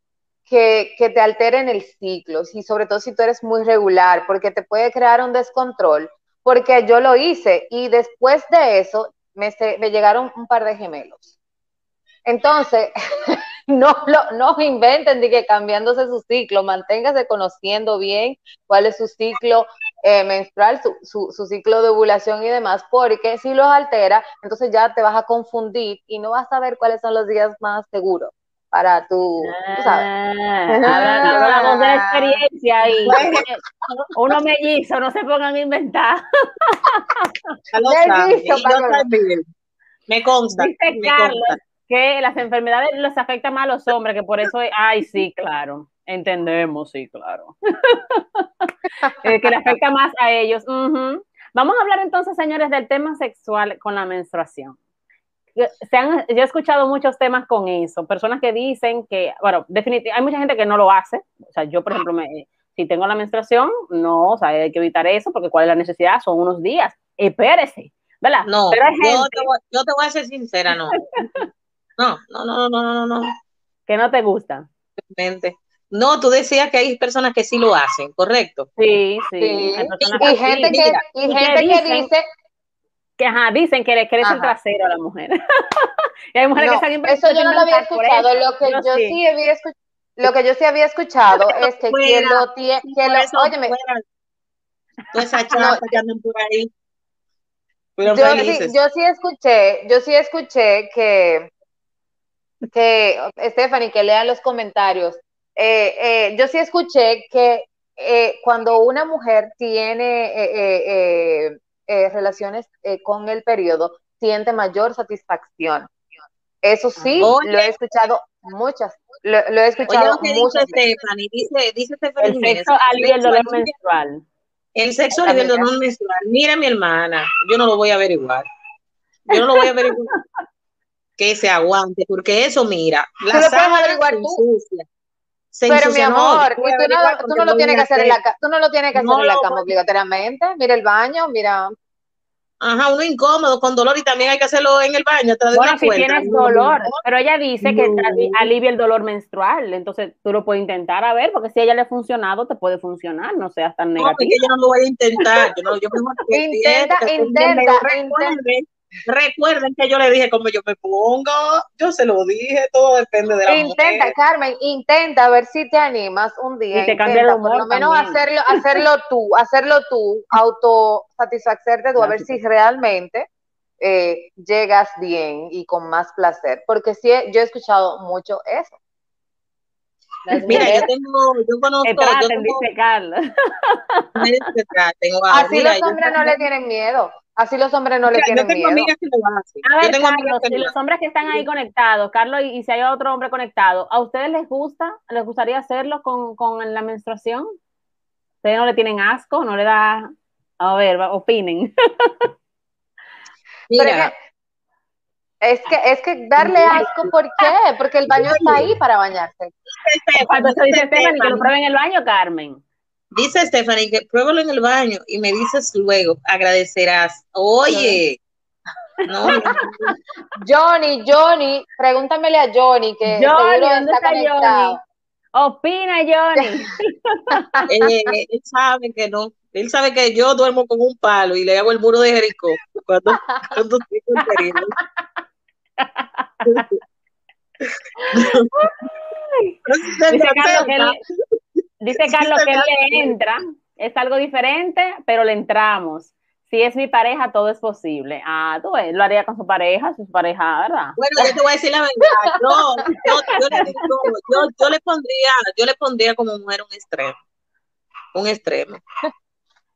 que, que, te alteren el ciclo, y sobre todo si tú eres muy regular, porque te puede crear un descontrol porque yo lo hice y después de eso me, me llegaron un par de gemelos. Entonces, no, lo, no inventen de que cambiándose su ciclo, manténgase conociendo bien cuál es su ciclo eh, menstrual, su, su, ciclo de ovulación y demás, porque si los altera, entonces ya te vas a confundir y no vas a saber cuáles son los días más seguros para tu, tú sabes. Ah, hablamos de la experiencia y uno mellizo, no se pongan a inventar. Me consta. Dice Carlos que las enfermedades les afectan más a los hombres, que por eso, ay, sí, claro, entendemos, sí, claro. Eh, que le afecta más a ellos. Vamos a hablar entonces, señores, del tema sexual con la menstruación se han, yo he escuchado muchos temas con eso, personas que dicen que, bueno, definitivamente, hay mucha gente que no lo hace, o sea, yo, por ejemplo, me, si tengo la menstruación, no, o sea, hay que evitar eso, porque cuál es la necesidad, son unos días, espérese, ¿verdad? No, Pero yo, te voy, yo, te voy, a ser sincera, no. No, no, no, no, no, no. Que no te gusta. No, tú decías que hay personas que sí lo hacen, ¿correcto? Sí, sí. Y, gente, que, y gente que dice que ajá, dicen que le crece el trasero a la mujer. y hay mujeres que están Eso yo no lo había escuchado. Lo que yo, sí. había escuchado. Lo que yo sí había escuchado es que quien lo tiene, que lo, óyeme, toda esa chapa que andan por ahí. Yo sí, yo sí escuché, yo sí escuché que, que Stephanie, que lean los comentarios. Eh, eh, yo sí escuché que eh, cuando una mujer tiene relaciones con el periodo, siente mayor satisfacción. Eso sí, lo he escuchado muchas, lo, he escuchado muchas. Dice Stephanie, dice, dice Stephanie el sexo alivia el dolor menstrual. El sexo alivia el dolor menstrual. Mira mi hermana, yo no lo voy a averiguar. Yo no lo voy a averiguar. que se aguante, porque eso, mira, la sábana Pero mi amor, tú, no, tú no, lo tienes que hacer en la, tú no lo tienes que hacer en la cama obligatoriamente. Mira el baño, mira Ajá, uno incómodo, con dolor y también hay que hacerlo en el baño. bueno, si tienes dolor, pero ella dice que alivia el dolor menstrual, entonces tú lo puedes intentar a ver, porque si a ella le ha funcionado, te puede funcionar, no seas tan negativo. No, yo no lo voy a intentar, yo no, yo intenta, intenta, intenta. Recuerden que yo le dije como yo me pongo, yo se lo dije, todo depende de la Intenta, Carmen, intenta a ver si te animas un día. Y te intenta, por lo menos hacerlo, hacerlo tú, hacerlo tú, autosatisfacerte tú, a ver si realmente eh, llegas bien y con más placer. Porque sí, yo he escuchado mucho eso. Mira, yo tengo, yo conozco, yo tengo, dice Carlos. Así los hombres no le tienen miedo. Así los hombres no le tienen miedo. A ver, Carlos, si los hombres que están ahí conectados, Carlos, y, si hay otro hombre conectado, ¿a ustedes les gusta, les gustaría hacerlo con, con la menstruación? ¿Ustedes no le tienen asco? ¿No le da...? A ver, opinen. Mira. Es que, es que darle asco, ¿por qué? Porque el baño está ahí para bañarse. Cuando se dice Stephanie que lo prueben en el baño, Carmen. Dice Stephanie que pruébalo en el baño y me dices luego, agradecerás. Oye. No, Johnny, Johnny, pregúntamele a Johnny que Johnny, ¿dónde está, Johnny? Opina, Johnny. Eh, él sabe que no. Él sabe que yo duermo con un palo y le hago el muro de Jericó cuando, cuando estoy dice, Carlos que él, le entra, es algo diferente, pero le entramos. Si es mi pareja, todo es posible. Ah, tú ves, lo haría con su pareja, su pareja, ¿verdad? Bueno, yo te voy a decir la verdad. Yo, yo, le, yo, yo le pondría, yo le pondría como mujer un extremo. Un extremo.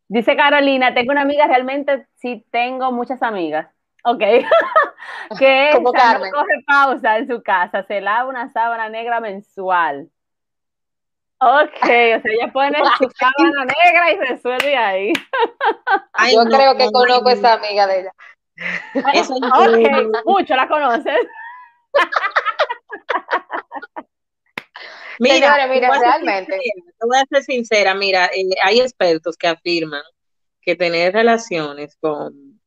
Dice Carolina, tengo una amiga, realmente sí tengo muchas amigas Ok. que Carmen. coge pausa en su casa, se lava una sábana negra mensual. Ok, o sea, ella pone su sábana negra y resuelve ahí. Yo creo que conozco a esa amiga de ella. ok, mucho la conoces. mira, mira, realmente. te voy a ser sincera, mira, eh, hay expertos que afirman que tener relaciones con,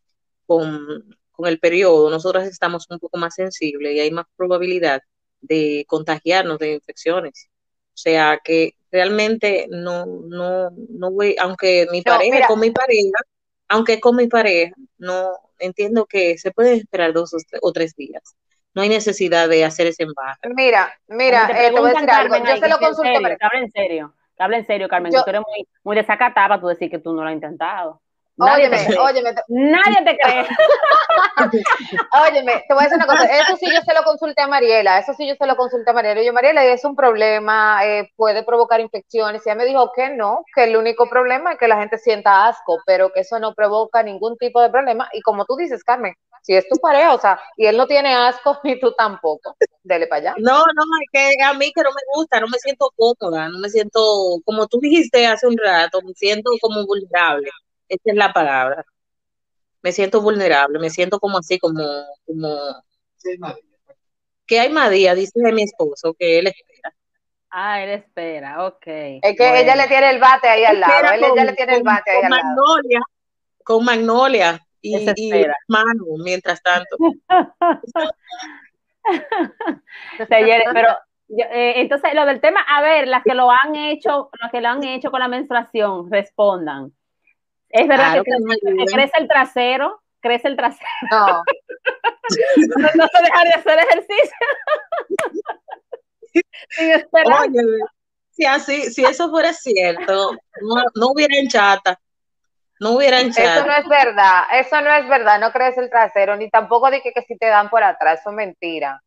con con el periodo, nosotras estamos un poco más sensibles y hay más probabilidad de contagiarnos de infecciones. O sea que realmente no, no, no voy, aunque mi pareja, con mi pareja, aunque con mi pareja, no entiendo que se puede esperar dos o tres días. No hay necesidad de hacer ese embarque. Mira, mira, te, eh, voy a decir algo. Yo se lo consulto. Habla en serio, habla en serio, Carmen. tú eres muy, muy desacatada para tú decir que tú no lo has intentado. Nadie óyeme, te óyeme. Nadie te cree. óyeme, te voy a decir una cosa. Eso sí yo se lo consulté a Mariela. Eso sí yo se lo consulté a Mariela. Yo, Mariela, es un problema, eh, puede provocar infecciones. Y ella me dijo que no, que el único problema es que la gente sienta asco, pero que eso no provoca ningún tipo de problema. Y como tú dices, Carmen, si es tu pareja, o sea, y él no tiene asco, ni tú tampoco. Dele para allá. No, no, es que a mí que no me gusta, no me siento cómoda, no me siento, como tú dijiste hace un rato, me siento como vulnerable esa es la palabra. Me siento vulnerable, me siento como así, como, como que hay Madía, dice mi esposo, que él espera. Ah, él espera, ok. Es que ella le tiene el bate ahí al lado, él ya le tiene el bate ahí al Magnolia, lado. Con Magnolia y, y Manu, mientras tanto. pero eh, entonces lo del tema, a ver, las que lo han hecho, las que lo han hecho con la menstruación, respondan. Es verdad que, crece el trasero crece el trasero. No. no, se deja de hacer ejercicio. si así, si eso fuera cierto, no, no hubiera chata. No hubiera chata. Eso no es verdad, eso no es verdad, no crece el trasero, ni tampoco de que, si te dan por atrás, eso es mentira.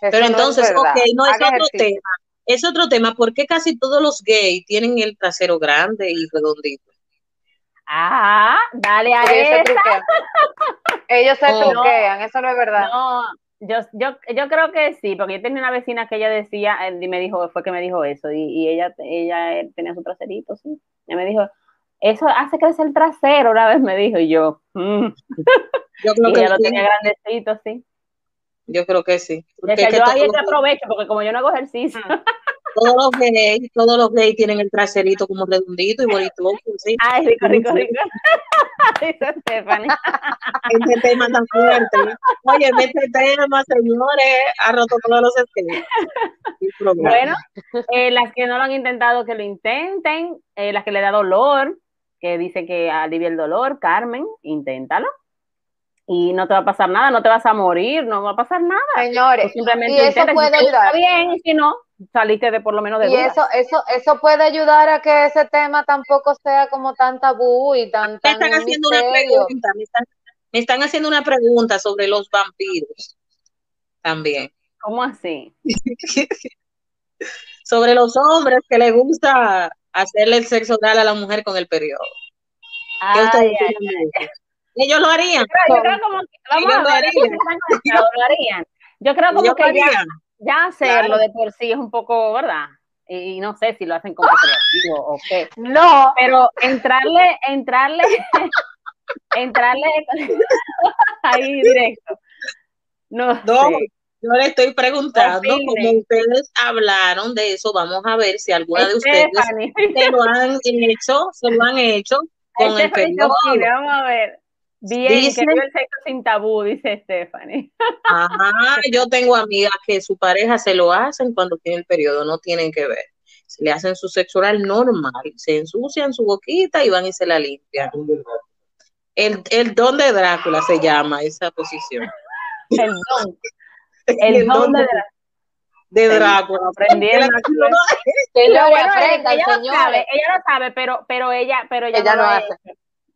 Pero entonces, ok, no es otro tema. Es otro tema, ¿por qué casi todos los gays tienen el trasero grande y redondito? Ah, dale a Ellos se Ellos se truquean, eso no es verdad. No, yo, yo, yo creo que sí, porque yo tenía una vecina que ella decía, y me dijo, fue que me dijo eso, y, ella, ella eh, tenía su traserito, sí. Ella me dijo, eso hace crecer el trasero, una vez me dijo, y yo, mm". yo creo que ella lo tenía grandecito, sí. Yo creo que sí. Porque yo ahí te aprovecho, porque como yo no hago ejercicio. Todos los gays, todos los gays tienen el traserito como redondito y bonito. ¿sí? Ay, rico, rico, rico. Dice Stephanie. Este tema tan fuerte. Oye, este tema, señores, ha roto todos los esquemas. Bueno, eh, las que no lo han intentado, que lo intenten. Eh, las que le da dolor, que dice que alivia el dolor, Carmen, inténtalo y no te va a pasar nada, no te vas a morir, no va a pasar nada. Señores, simplemente y eso puede ayudar. bien, y si no, saliste de por lo menos de Y eso, eso, eso puede ayudar a que ese tema tampoco sea como tan tabú y tan. Me están haciendo una pregunta, me están, haciendo una pregunta sobre los vampiros también. ¿Cómo así? sobre los hombres que les gusta hacerle el sexo oral a la mujer con el periodo. ¿Qué ustedes ellos lo harían. Yo creo, como que, vamos a ver, lo harían. Yo creo como que ya, ya, hacerlo de por sí es un poco, ¿verdad? Y, no sé si lo hacen como creativo o qué. No. Pero entrarle, entrarle, entrarle ahí directo. No, no Yo le estoy preguntando, como ustedes hablaron de eso, vamos a ver si alguna de ustedes se lo han hecho, se lo han hecho con el periodo. Vamos a ver. Bien, dice, que el sexo sin tabú, dice Stephanie. Ajá, yo tengo amigas que su pareja se lo hacen cuando tiene el periodo, no tienen que ver. Se le hacen su sexo oral normal, se ensucian su boquita y van y se la limpian. El, el don de Drácula se llama esa posición. El don. El, don, de, Drácula. De Drácula. Aprendieron. ella, lo sabe, ella lo sabe, pero, pero ella, pero ella, ella no, lo hace.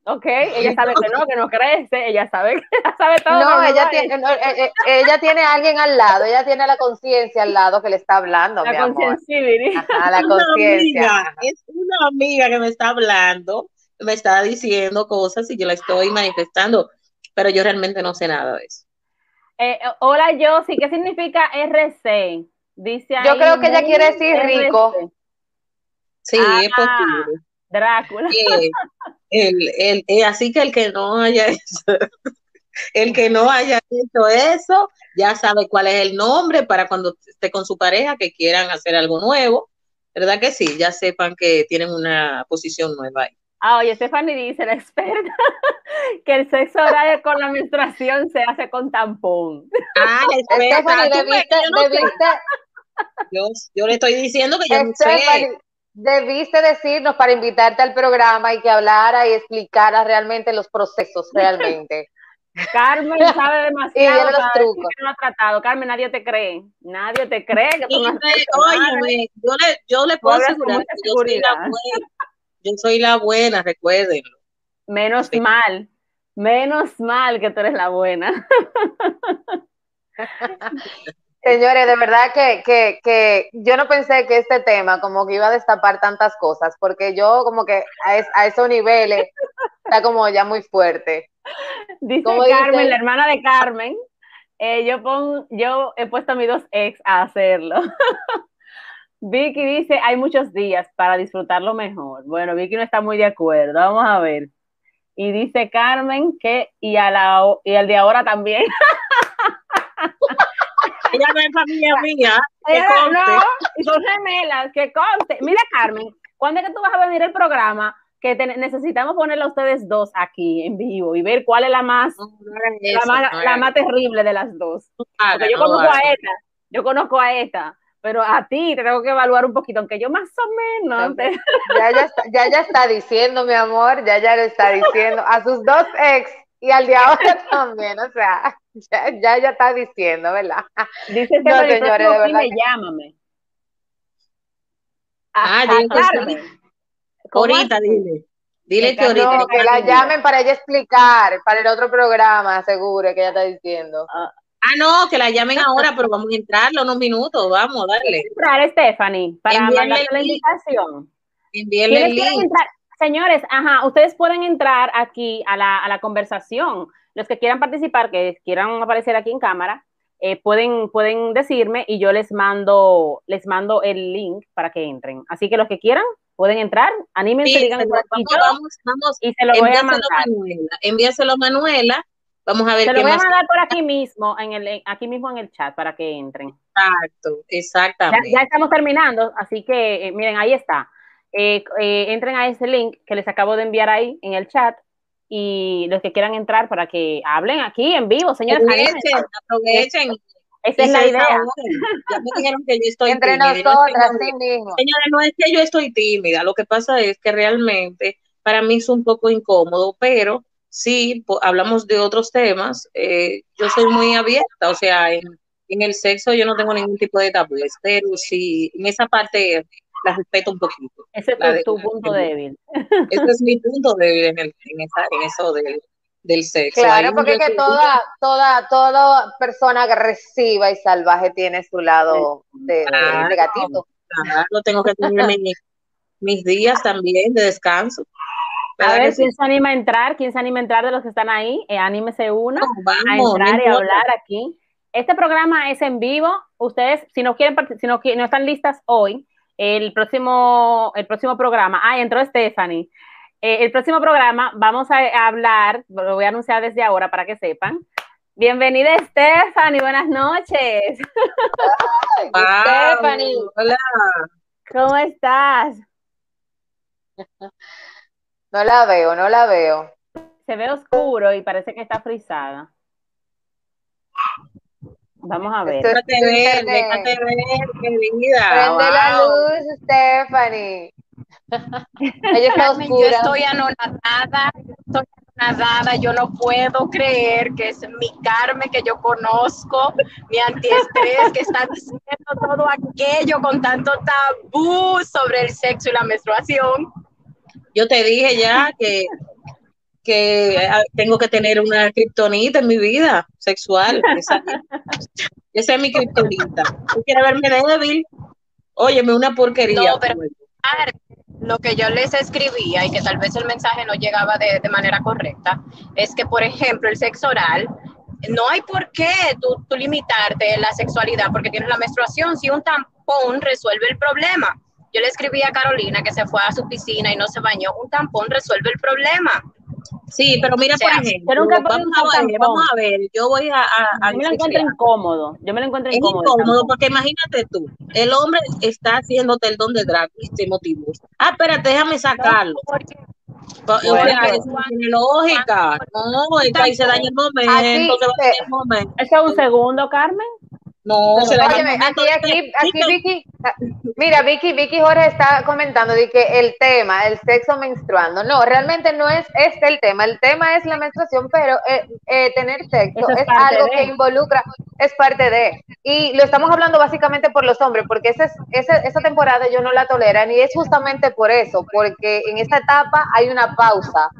Ok, ella sabe que no, que no crece, ella sabe, ella sabe todo. No, ella tiene, eh, eh, ella tiene a alguien al lado, ella tiene la conciencia al lado que le está hablando. La conciencia. la conciencia. Es una amiga que me está hablando, me está diciendo cosas y yo la estoy manifestando, pero yo realmente no sé nada de eso. Eh, hola, Josie, ¿qué significa RC? Dice Yo creo que ella quiere decir rico. Sí, es ah, posible. Drácula. El, el, eh, así que el que no haya eso, el que no haya hecho eso, ya sabe cuál es el nombre para cuando esté con su pareja que quieran hacer algo nuevo, ¿verdad que sí? Ya sepan que tienen una posición nueva ahí. Ah, oye, Stephanie dice, la experta, que el sexo oral con la menstruación se hace con tampón. Ah, experta. debiste, yo, yo, le estoy diciendo que yo no sé. Debiste decirnos para invitarte al programa y que hablara y explicara realmente los procesos realmente. Carmen sabe demasiado. los trucos. no ha tratado. Carmen, nadie te cree. Nadie te cree que tú no Oye, yo le, yo le puedo asegurar que yo soy la buena. Yo soy la buena, recuérdenlo. Menos mal. Menos mal que tú eres la buena. Señores, de verdad que, que, que, yo no pensé que este tema como que iba a destapar tantas cosas, porque yo como que a, a esos niveles está como ya muy fuerte. Dice Carmen, la hermana de Carmen, eh, yo, pon, yo he puesto a mis dos ex a hacerlo. Vicky dice, hay muchos días para disfrutarlo mejor. Bueno, Vicky no está muy de acuerdo, vamos a ver. Y dice Carmen que, y, a la, y al de ahora también. Ella no es familia mía. no, y son gemelas, que conste. Mira, Carmen, ¿cuándo es que tú vas a venir el programa? Que necesitamos ponerle a ustedes dos aquí en vivo y ver cuál es la más, la, más terrible de las dos. Porque yo conozco a esta, yo conozco a esta, pero a ti te tengo que evaluar un poquito, aunque yo más o menos. Ya, ya, está, ya, ya está diciendo, mi amor, ya ya le está diciendo a sus dos ex y al de ahora también, o sea, ya, ya, está diciendo, ¿verdad? Dice que no, señores, de verdad. llámame. Ah, dile Ahorita, dile. Dile que ahorita. No, que la llamen para ella explicar, para el otro programa, seguro que ella está diciendo. Ah, ah no, que la llamen ahora, pero vamos a entrarlo unos minutos, vamos, dale. Entrar, Stephanie, para mandarle la invitación. Envíenle el link. Señores, ajá, ustedes pueden entrar aquí a la, a la, conversación. Los que quieran participar, que quieran aparecer aquí en cámara, eh, pueden, pueden decirme y yo les mando, les mando el link para que entren. Así que los que quieran pueden entrar, anímense, digan vamos, vamos, vamos, y se lo voy a mandar. Manuela, envíaselo a Manuela. Vamos a ver se lo voy a mandar por aquí mismo, en el, aquí mismo en el chat para que entren. Exacto, exactamente. Ya, estamos terminando, así que eh, miren, ahí está. Eh, eh, entren a ese link que les acabo de enviar ahí en el chat y los que quieran entrar para que hablen aquí en vivo, señores. Aprovechen, aprovechen. Esa es la idea. Ya me dijeron que yo estoy Entre nosotras, sí mismo. Señores, no es que yo estoy tímida, lo que pasa es que realmente para mí es un poco incómodo, pero sí, hablamos de otros temas, eh, yo soy muy abierta, o sea, en, en, el sexo yo no tengo ningún tipo de tabú, pero sí, en esa parte la respeto un poquito. Ese es tu, punto débil. Ese es mi punto débil en, el, en, esa, en eso del, del sexo. Claro, porque que toda, toda, toda persona agresiva y salvaje tiene su lado de, negativo. Claro, tengo que tener mis, días también de descanso. A ver, ¿quién se anima a entrar? ¿Quién se anima a entrar de los que están ahí? Eh, anímese uno a entrar y a hablar aquí. Este programa es en vivo. Ustedes, si no quieren, si no, no están listas hoy, el próximo, el próximo programa, ah, entró Stephanie. Eh, el próximo programa vamos a hablar, lo voy a anunciar desde ahora para que sepan. Bienvenida Stephanie, buenas noches. Stephanie. Hola. ¿Cómo estás? No la veo, no la veo. Se ve oscuro y parece que está frisada. Vamos a ver. Déjate ver, déjate ver, querida. Prende la luz, Stephanie. Ella está oscura. Yo estoy anonadada, estoy anonadada, yo no puedo creer que es mi Carmen que yo conozco, mi antiestrés, que está diciendo todo aquello con tanto tabú sobre el sexo y la menstruación. Yo te dije ya que que ah, tengo que tener una kriptonita en mi vida sexual. Esa, es mi kriptonita. ¿Tú quieres verme débil? Óyeme, una porquería. No, pero lo que yo les escribía y que tal vez el mensaje no llegaba de, de manera correcta, es que, por ejemplo, el sexo oral, no hay por qué tú, tú limitarte la sexualidad porque tienes la menstruación. Si un tampón resuelve el problema. Yo le escribí a Carolina que se fue a su piscina y no se bañó. Un tampón resuelve el problema. Sí, pero mira, por ejemplo, vamos, a ver, vamos a ver, yo voy a... a, yo me lo encuentro incómodo, yo me lo encuentro incómodo. Es incómodo porque imagínate tú, el hombre está haciéndote el don de drag y se motivó. Ah, espérate, déjame sacarlo. o sea, eso tiene lógica. No, ahí se daña el momento. el momento. ¿Eso es un segundo, Carmen? No, Óyeme, aquí, aquí, aquí Vicky, mira, Vicky, Vicky Jorge está comentando de que el tema, el sexo menstruando, no, realmente no es este el tema, el tema es la menstruación, pero eh, eh, tener sexo es, algo que involucra, es parte de, y lo estamos hablando básicamente por los hombres, porque esa, esa, esa temporada yo no la toleran y es justamente por eso, porque en esta etapa hay una pausa,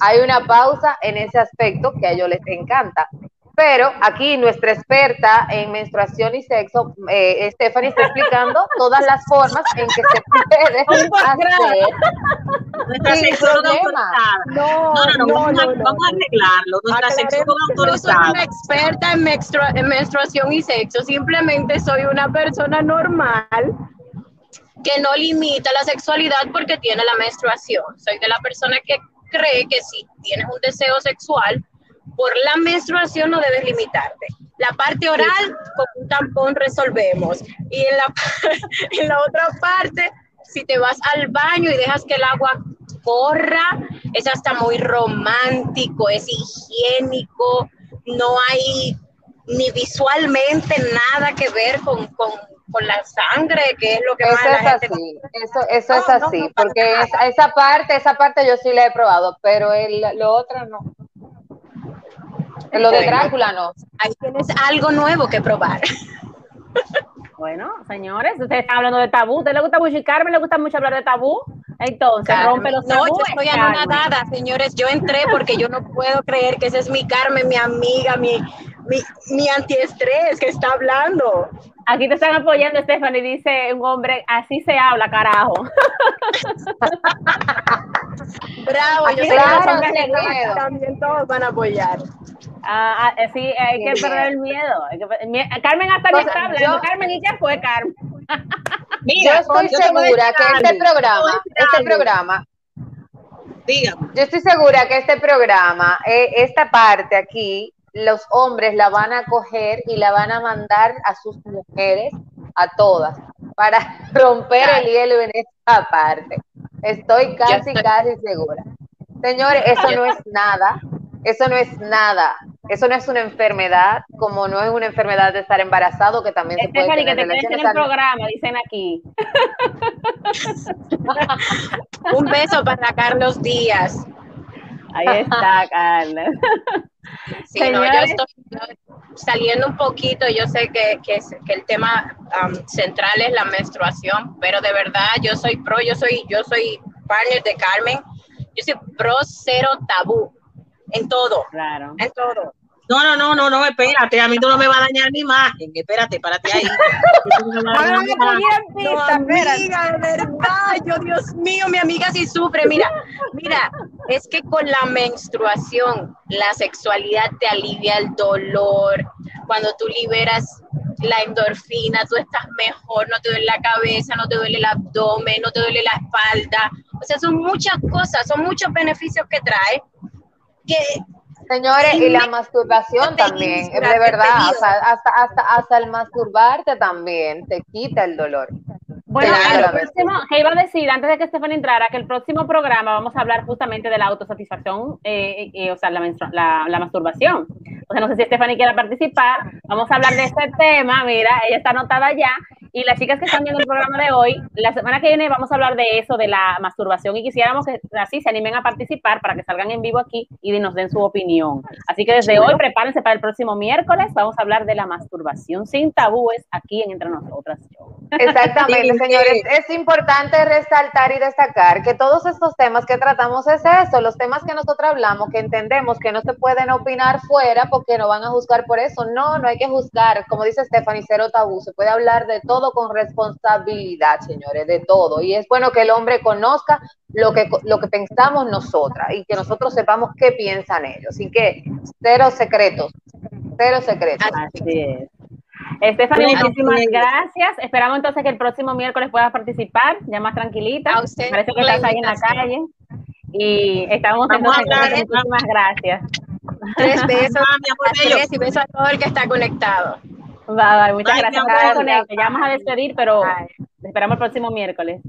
hay una pausa en ese aspecto que a ellos les encanta. Pero aquí nuestra experta en menstruación y sexo, eh, Stephanie, está explicando todas las formas en que se puede hacer nuestra sin problema. No, no, no, vamos, a, vamos, a, arreglarlo. Nuestra sexualidad autorizada. Yo soy una experta en, en menstruación y sexo. Simplemente soy una persona normal que no limita la sexualidad porque tiene la menstruación. Soy de la persona que cree que si tienes un deseo sexual, por la menstruación no debes limitarte. La parte oral, con un tampón resolvemos. Y en la, en la otra parte, si te vas al baño y dejas que el agua corra, es hasta muy romántico, es higiénico, no hay ni visualmente nada que ver con, con, con la sangre, que es lo que eso más es así, Eso, eso es así, porque esa, esa parte, esa parte yo sí la he probado, pero el, lo otro no. Lo de Drácula no. Ahí tienes algo nuevo que probar. Bueno, señores, ustedes están hablando de tabú. ¿Usted le gusta mucho Carmen le gusta mucho hablar de tabú? Entonces, rompe los tabúes. No, yo estoy anonadada, señores. Yo entré porque yo no puedo creer que esa es mi Carmen, mi amiga, mi, mi, mi antiestrés que está hablando. Aquí te están apoyando, Stephanie, dice un hombre, así se habla, carajo. Bravo, yo sé que también todos van a apoyar. Ah, ah, sí, hay que perder el miedo. Carmen hasta ni está hablando. Carmen, ¿y qué fue, Carmen? Mira, yo estoy segura que este programa, este programa, Dígame. yo estoy segura que este programa, eh, esta parte aquí, los hombres la van a coger y la van a mandar a sus mujeres, a todas, para romper el hielo en esta parte. Estoy casi, casi segura. Señores, eso no es nada, eso no es nada. Eso no es una enfermedad, como no es una enfermedad de estar embarazado, que también se puede tener que te en el programa, dicen aquí. Un beso para Carlos Díaz. Ahí está, Carlos. Sí, no, yo estoy saliendo un poquito, yo sé que, que, el tema um, central es la menstruación, pero de verdad yo soy pro, yo soy, yo soy partner de Carmen, yo soy pro cero tabú en todo. Claro. En todo. No, no, no, no, no, espérate, a mí tú no me vas a dañar mi imagen, espérate, párate ahí. no, amiga, de verdad, yo, Dios mío, mi amiga sí sufre, mira, mira, es que con la menstruación, la sexualidad te alivia el dolor, cuando tú liberas la endorfina, tú estás mejor, no te duele la cabeza, no te duele el abdomen, no te duele la espalda, o sea, son muchas cosas, son muchos beneficios que trae Señores, y la masturbación también, de verdad, hasta, hasta, hasta el masturbarte también te quita el dolor. Bueno, el próximo, que iba a decir antes de que Estefan entrara, que el próximo programa vamos a hablar justamente de la autosatisfacción, eh, eh, o sea, la, la, la, masturbación. O sea, no sé si Stephanie quiere participar, vamos a hablar de este tema, mira, ella está anotada ya, y las chicas que están viendo el programa de hoy, la semana que viene vamos a hablar de eso, de la masturbación, y quisiéramos que así se animen a participar para que salgan en vivo aquí y nos den su opinión. Así que desde hoy prepárense para el próximo miércoles, vamos a hablar de la masturbación sin tabúes aquí en Entre Nosotras. Exactamente, señores. Es importante resaltar y destacar que todos estos temas que tratamos es eso, los temas que nosotros hablamos, que entendemos que no se pueden opinar fuera porque no van a juzgar por eso. No, no hay que juzgar. Como dice Stephanie, cero tabú. Se puede hablar de todo con responsabilidad, señores, de todo. Y es bueno que el hombre conozca lo que, lo que pensamos nosotras y que nosotros sepamos qué piensan ellos. Así que cero secretos, cero secretos. Así es. Estefany, muchísimas gracias. Esperamos entonces que el próximo miércoles puedas participar, ya más tranquilita. Parece que estás ahí en la calle. Y estamos entonces, muchísimas gracias. Tres besos, y besos a todo el que está conectado. Va, muchas gracias Ya vamos a despedir, pero esperamos el próximo miércoles.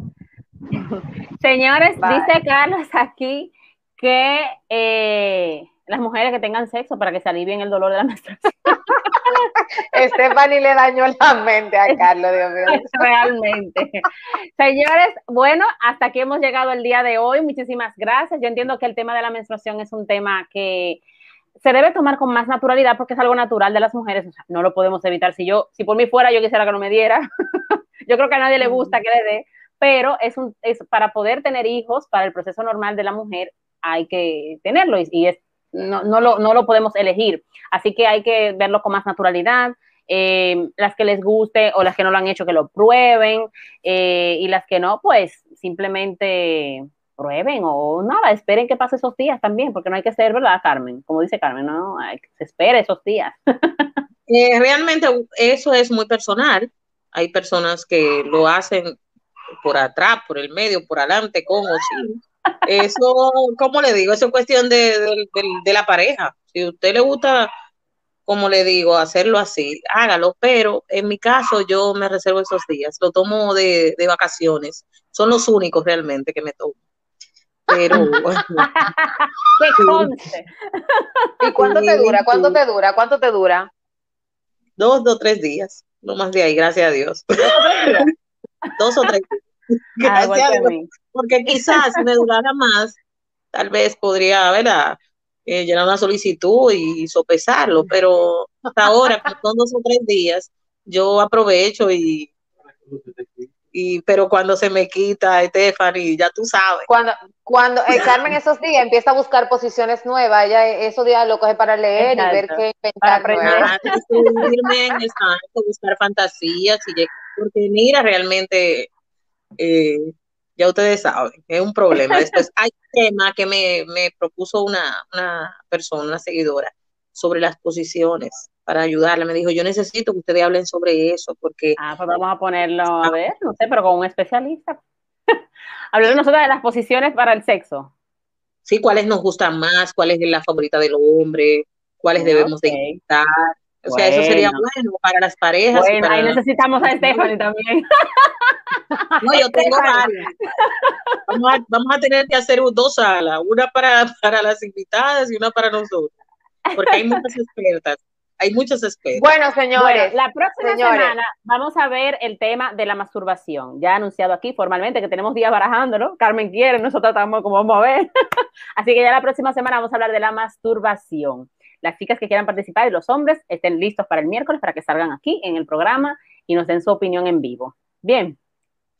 Señores, dice Carlos aquí que eh, las mujeres que tengan sexo para que se alivien el dolor de la menstruación. Stephanie le dañó la mente a Carlos, Dios mío. Realmente. Señores, bueno, hasta aquí hemos llegado el día de hoy. Muchísimas gracias. Yo entiendo que el tema de la menstruación es un tema que se debe tomar con más naturalidad porque es algo natural de las mujeres, no lo podemos evitar. Si yo, si por mí fuera, yo quisiera que no me diera. yo creo que a nadie le gusta que le dé, pero es, un, es para poder tener hijos, para el proceso normal de la mujer, hay que tenerlo y, es, no, no, lo, no lo podemos elegir. Así que hay que verlo con más naturalidad. Eh, las que les guste o las que no lo han hecho, que lo prueben, eh, y las que no, pues simplemente prueben o nada, esperen que pase esos días también, porque no hay que ser, ¿verdad, Carmen? Como dice Carmen, no, hay que se espere esos días. Eh, realmente eso es muy personal. Hay personas que lo hacen por atrás, por el medio, por adelante, con o sin. Eso, como le digo, eso es cuestión de, la pareja. Si a usted le gusta, como le digo, hacerlo así, hágalo, pero en mi caso yo me reservo esos días, lo tomo de, de vacaciones. Son los únicos realmente que me tomo pero ¿Y cuánto te dura? ¿Cuánto te dura? ¿Cuánto te dura? Dos, dos, tres días, no más de ahí, gracias a Dios. dos o tres Gracias a Dios. Porque quizás si me durara más, tal vez podría, ¿verdad? eh, llenar una solicitud y sopesarlo, pero hasta ahora, con dos o tres días, yo aprovecho y, y pero cuando se me quita Stephanie, ya tú sabes. Cuando, cuando eh, Carmen esos días empieza a buscar posiciones nuevas, ella esos días lo coge para leer y ver qué inventar. Para buscar fantasías, y, porque mira, realmente eh, ya ustedes saben, es un problema. Después hay un tema que me, propuso una, persona, una seguidora, sobre las posiciones para ayudarla. Me dijo, yo necesito que ustedes hablen sobre eso porque... Ah, pues vamos a ponerlo, a ver, no sé, pero con un especialista. Hablar nosotros de las posiciones para el sexo. Sí, cuáles nos gustan más, cuál es la favorita del hombre, cuáles debemos de intentar. O sea, eso sería bueno para las parejas. Bueno, ahí necesitamos a Stephanie también. No, yo tengo varias. Vamos a, tener que hacer dos salas, una para, para las invitadas y una para nosotros, porque hay muchas expertas. Hay muchas expertas. Bueno, señores. la próxima semana vamos a ver el tema de la masturbación. Ya anunciado aquí formalmente que tenemos días barajándolo. Carmen quiere, nosotros estamos como vamos a ver. Así que ya la próxima semana vamos a hablar de la masturbación las chicas que quieran participar y los hombres estén listos para el miércoles para que salgan aquí en el programa y nos den su opinión en vivo. Bien.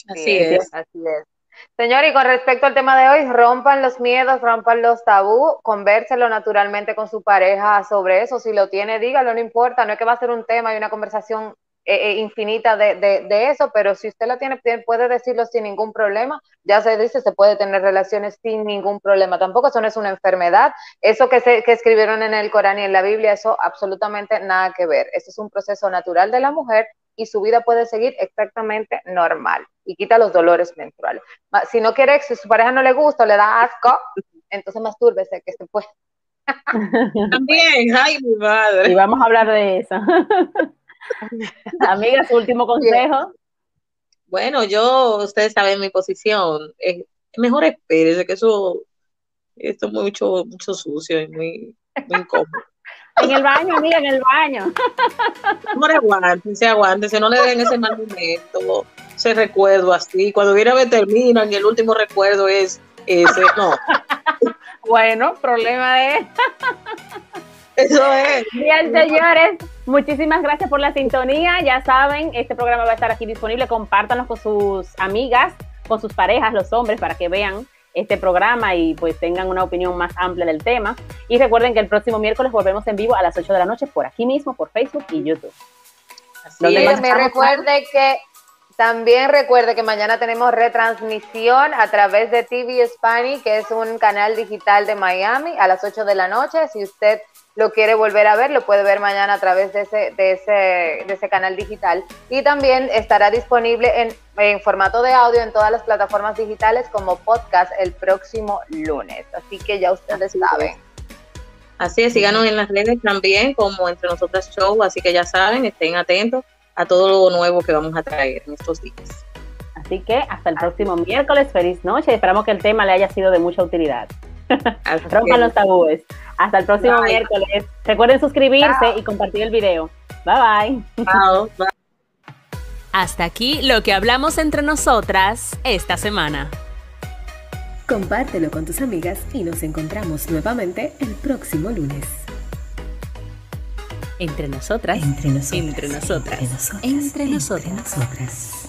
Así es. Así es. Señor, y con respecto al tema de hoy, rompan los miedos, rompan los tabú, convérselo naturalmente con su pareja sobre eso. Si lo tiene, dígalo, no importa, no es que va a ser un tema y una conversación eh, eh, infinita de, de, eso, pero si usted lo tiene, puede decirlo sin ningún problema. Ya se dice, se puede tener relaciones sin ningún problema. Tampoco eso no es una enfermedad. Eso que, se, que escribieron en el Corán y en la Biblia, eso absolutamente nada que ver. Eso es un proceso natural de la mujer y su vida puede seguir exactamente normal y quita los dolores menstruales. Si no quiere, si su pareja no le gusta o le da asco, entonces mastúrbese, que se puede. También, ay, mi madre. Y vamos a hablar de eso. Amiga, su último consejo. Bueno, yo, ustedes saben mi posición. Es mejor espérese, que eso, esto es mucho, mucho sucio y muy, muy incómodo. En el baño, amiga, en el baño. No aguántense, aguántense, no le den ese mal momento, ese recuerdo así. Cuando viene a ver termina, y el último recuerdo es ese, no. Bueno, problema de eso es. Bien, señores, muchísimas gracias por la sintonía. Ya saben, este programa va a estar aquí disponible. Compártanlo con sus amigas, con sus parejas, los hombres, para que vean este programa y pues tengan una opinión más amplia del tema. Y recuerden que el próximo miércoles volvemos en vivo a las 8 de la noche por aquí mismo, por Facebook y YouTube. Así me recuerde que también recuerde que mañana tenemos retransmisión a través de TV Spanish, que es un canal digital de Miami, a las 8 de la noche. Si usted lo quiere volver a ver, lo puede ver mañana a través de ese, de ese, de ese canal digital. Y también estará disponible en, en, formato de audio en todas las plataformas digitales como podcast el próximo lunes. Así que ya ustedes saben. Así es, síganos en las redes también como Entre Nosotras Show, así que ya saben, estén atentos a todo lo nuevo que vamos a traer en estos días. Así que hasta el próximo miércoles, feliz noche, esperamos que el tema le haya sido de mucha utilidad. Rompan los tabúes. Hasta el próximo miércoles. Recuerden suscribirse y compartir el video. Bye bye. Hasta aquí lo que hablamos entre nosotras esta semana. Compártelo con tus amigas y nos encontramos nuevamente el próximo lunes. Entre nosotras. Entre nosotras. Entre nosotras. Entre nosotras. Entre nosotras.